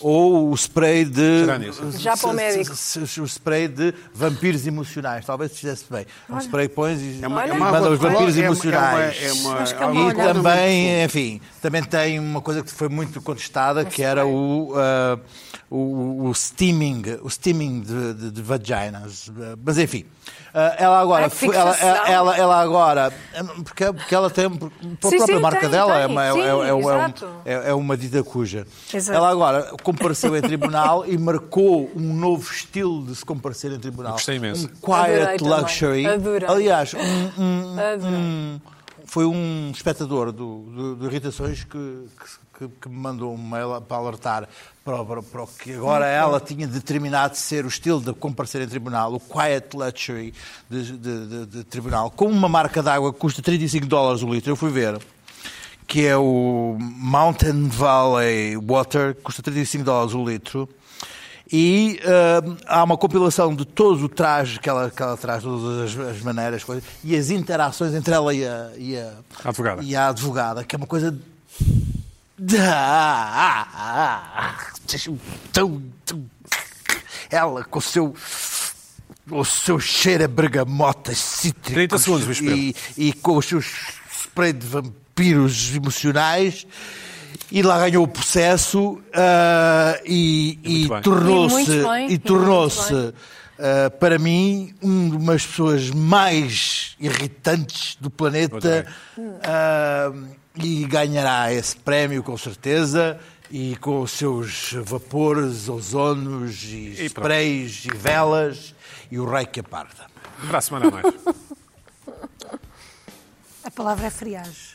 Ou o spray de. Já para o médico. O spray de vampiros emocionais. Talvez se fizesse bem. Um spray que pões e É uma- é e uma manda os vampiros é emocionais. é uma- é uma- é é E também, enfim, também tem uma coisa que foi muito contestada, que era o, ah, o, o steaming, o steaming de, de- de vaginas. Mas enfim, ah, ela agora, foi- ela, ela, ela agora, porque, porque ela tem, pela própria sim, marca tem, dela, é tem. uma, é, Sim, é- é um- é um- é- é uma dita cuja. Exato. Ela agora compareceu em tribunal e marcou um novo estilo de se comparecer em tribunal. Gostei imenso. Um quiet Adorei luxury. Aliás, um- um, um- foi um espectador do, do, do Irritações que, que, que me mandou um mail para alertar para, para, para o que agora ela tinha determinado ser o estilo de comparecer em tribunal, o quiet luxury de, de- de- de tribunal, com uma marca de água que custa 35 dólares o litro. Eu fui ver que é o Mountain Valley Water, que custa 35 dólares o litro. E ah, há uma compilação de todo o traje que ela, que ela traz, todas as, as maneiras, coisas, e as interações entre ela e a, e a, A advogada. e a advogada, que é uma coisa. Ela com o seu. O seu cheiro a bergamota cítrico 30 segundos, e, e com os seus spray de vampiros emocionais e lá ganhou o processo ah, e, e bem. tornou-se E tornou-se ah, para mim uma das pessoas mais irritantes do planeta ah, e ganhará esse prémio com certeza e com os seus vapores, ozonos e, e sprays e velas e o rei que aparta. Para a semana mais. a palavra é friagem.